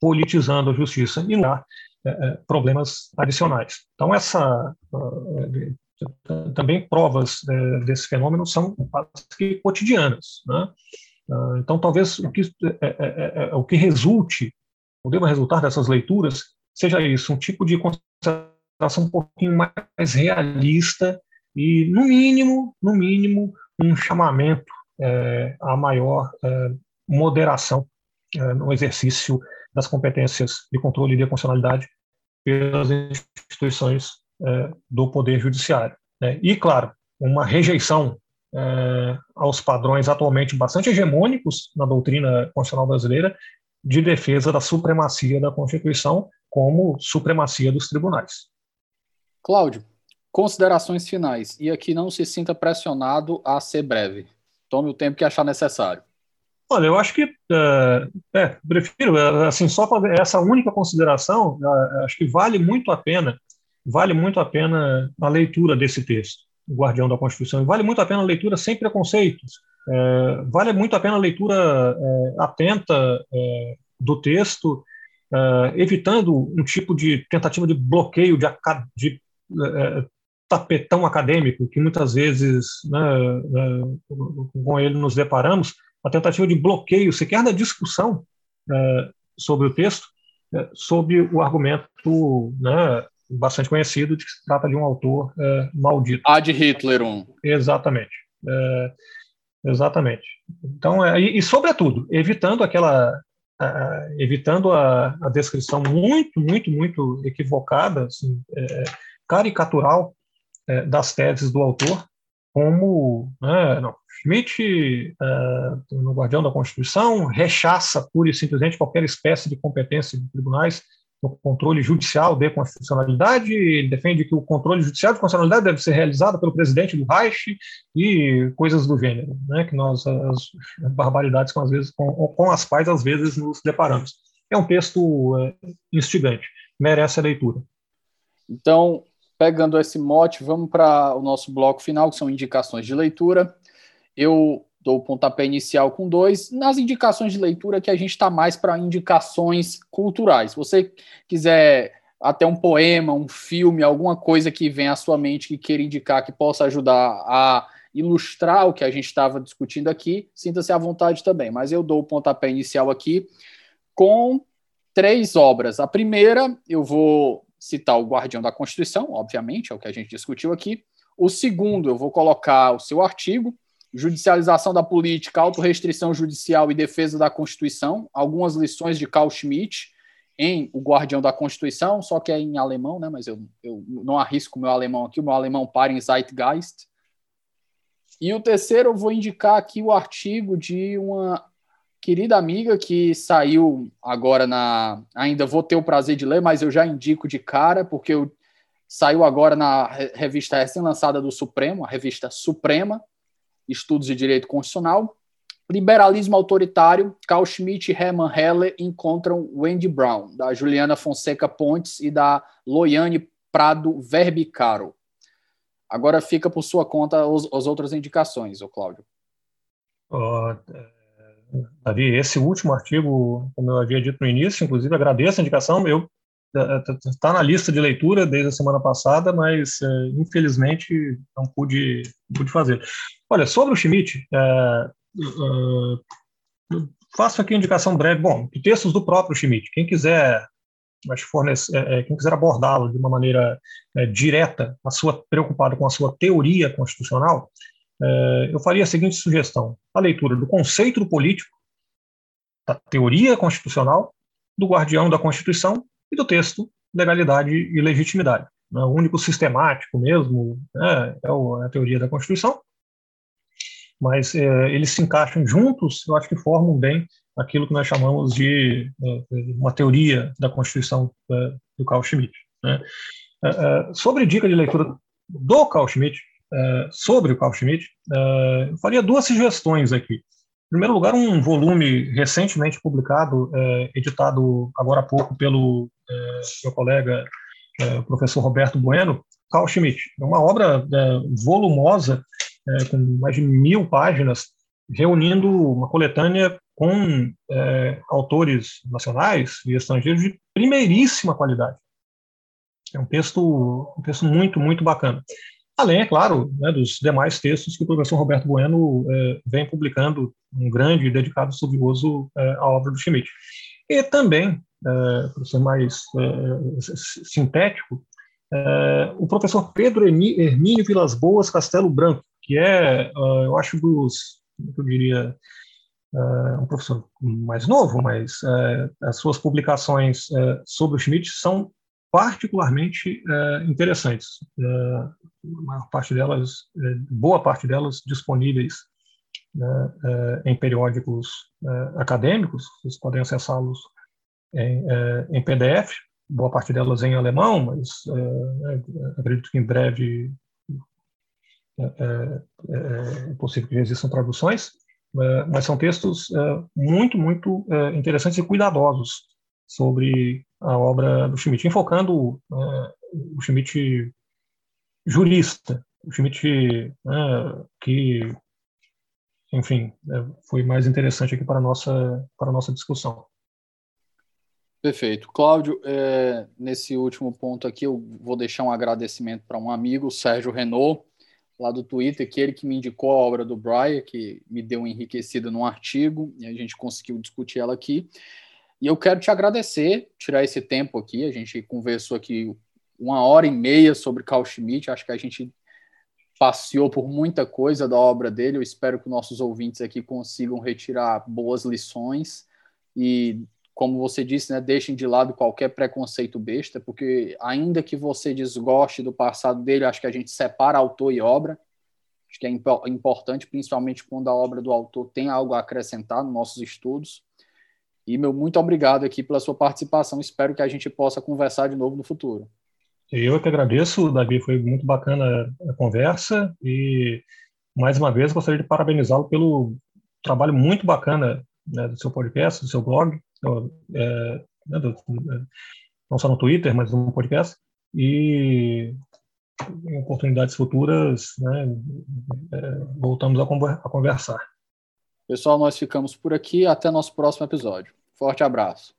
politizando a justiça e não há é, é, problemas adicionais. Então, essa uh, também provas desse fenômeno são quase cotidianas. Né? Uh, então, talvez o que, é, o que resulte, ou deva resultar dessas leituras, seja isso, um tipo de um pouquinho mais realista e, no mínimo, no mínimo, um chamamento é, maior é, moderação é, no exercício das competências de controle e de constitucionalidade pelas instituições é, do Poder Judiciário. Né? E, claro, uma rejeição é, aos padrões atualmente bastante hegemônicos na doutrina constitucional brasileira de defesa da supremacia da Constituição como supremacia dos tribunais. Cláudio, considerações finais. E aqui não se sinta pressionado a ser breve. Tome o tempo que achar necessário. Olha, eu acho que é, é prefiro é, assim só essa única consideração, é, acho que vale muito a pena, vale muito a pena a leitura desse texto, o Guardião da Constituição, vale muito a pena a leitura sem preconceitos, vale muito a pena a leitura atenta do texto, evitando um tipo de tentativa de bloqueio, de, de tapetão acadêmico que muitas vezes né, com ele nos deparamos, a tentativa de bloqueio sequer da discussão é, sobre o texto, é, sob o argumento né, bastante conhecido de que se trata de um autor é, maldito. Ad Hitler um. Exatamente. É, exatamente. Então, é, e, e, sobretudo, evitando aquela evitando a, a, descrição muito, muito, muito equivocada, assim, é, caricatural das teses do autor, como né, não, Schmidt, uh, no Guardião da Constituição, rechaça pura e simplesmente qualquer espécie de competência de tribunais no controle judicial de constitucionalidade, ele defende que o controle judicial de constitucionalidade deve ser realizado pelo presidente do Reich e coisas do gênero, né, que nós, as barbaridades com, às vezes, com, com as quais às vezes nos deparamos. É um texto uh, instigante, merece a leitura. Então, pegando esse mote, vamos para o nosso bloco final, que são indicações de leitura. Eu dou o pontapé inicial com dois. Nas indicações de leitura, que a gente está mais para indicações culturais. Se você quiser até um poema, um filme, alguma coisa que venha à sua mente que queira indicar, que possa ajudar a ilustrar o que a gente estava discutindo aqui, sinta-se à vontade também. Mas eu dou o pontapé inicial aqui com três obras. A primeira, eu vou citar o Guardião da Constituição, obviamente, é o que a gente discutiu aqui. O segundo, eu vou colocar o seu artigo, Judicialização da Política, Autorrestrição Judicial e Defesa da Constituição, algumas lições de Carl Schmitt em O Guardião da Constituição, só que é em alemão, né? mas eu, eu não arrisco o meu alemão aqui, o meu alemão para em Zeitgeist. E o terceiro, eu vou indicar aqui o artigo de uma querida amiga que saiu agora na. Ainda vou ter o prazer de ler, mas eu já indico de cara, porque eu, saiu agora na revista recém-lançada do Supremo, a revista Suprema, Estudos de Direito Constitucional. Liberalismo Autoritário, Carl Schmitt e Hermann Heller encontram Wendy Brown, da Juliana Fonseca Pontes e da Loiane Prado Verbicaro. Agora fica por sua conta as outras indicações, o Cláudio. Oh, Davi, esse último artigo, como eu havia dito no início, inclusive agradeço a indicação, eu está na lista de leitura desde a semana passada, mas é, infelizmente não pude, não pude fazer. Olha, sobre o Schmidt, é, é, faço aqui indicação breve, bom, textos do próprio Schmidt. Quem quiser, fornecer, é, é, quem quiser abordá-lo de uma maneira direta, a sua preocupado com a sua teoria constitucional, eu faria a seguinte sugestão: a leitura do conceito do político, da teoria constitucional, do guardião da Constituição e do texto legalidade e legitimidade. O único sistemático mesmo né, é a teoria da Constituição. mas é, eles se encaixam juntos, eu acho que formam bem aquilo que nós chamamos de é, uma teoria da Constituição é, do Carl Schmitt. Né? É, é, sobre dica de leitura do Carl Schmitt, é, sobre o Carl Schmitt, eu faria duas sugestões aqui. Em primeiro lugar, um volume recentemente publicado, editado agora há pouco pelo meu colega professor Roberto Bueno, Carl Schmitt. É uma obra volumosa, com mais de mil páginas, reunindo uma coletânea com autores nacionais e estrangeiros de primeiríssima qualidade. É um texto, um texto muito, muito bacana. Além, é claro, né, dos demais textos que o professor Roberto Bueno é, vem publicando, um grande e dedicado estudioso é, à obra do Schmidt. E também, é, para ser mais sintético, o professor Pedro Hermínio Vilas Boas Castelo Branco, que é, eu acho, dos, eu diria, uh, um professor mais novo, mas uh, as suas publicações uh, sobre o Schmidt são particularmente interessantes. a maior parte delas, boa parte delas, disponíveis né, em periódicos acadêmicos, vocês podem acessá-los em, em, PDF, boa parte delas em alemão, mas acredito que em breve é, é, é, possível que existam traduções. É, mas são textos é, muito, muito é, interessantes e cuidadosos sobre a obra do Schmidt, enfocando o Schmidt jurista, o Schmidt que, enfim, foi mais interessante aqui para a nossa, para a nossa discussão. Perfeito. Cláudio, é, nesse último ponto aqui, eu vou deixar um agradecimento para um amigo, Sérgio Renault, lá do Twitter, que ele que me indicou a obra do Brian, que me deu enriquecido num artigo, e a gente conseguiu discutir ela aqui. E eu quero te agradecer, tirar esse tempo aqui, a gente conversou aqui uma hora e meia sobre Carl Schmitt, acho que a gente passeou por muita coisa da obra dele, eu espero que nossos ouvintes aqui consigam retirar boas lições e como você disse, né, deixem de lado qualquer preconceito besta, porque ainda que você desgoste do passado dele, acho que a gente separa autor e obra. Acho que é importante, principalmente quando a obra do autor tem algo a acrescentar nos nossos estudos. E meu muito obrigado aqui pela sua participação. Espero que a gente possa conversar de novo no futuro. Eu que agradeço, Davi. Foi muito bacana a conversa e mais uma vez gostaria de parabenizá-lo pelo trabalho muito bacana né, do seu podcast, do seu blog é, né, do, é, não só no Twitter, mas no podcast, e em oportunidades futuras né, é, voltamos a conversar. Pessoal, nós ficamos por aqui. Até nosso próximo episódio. Forte abraço.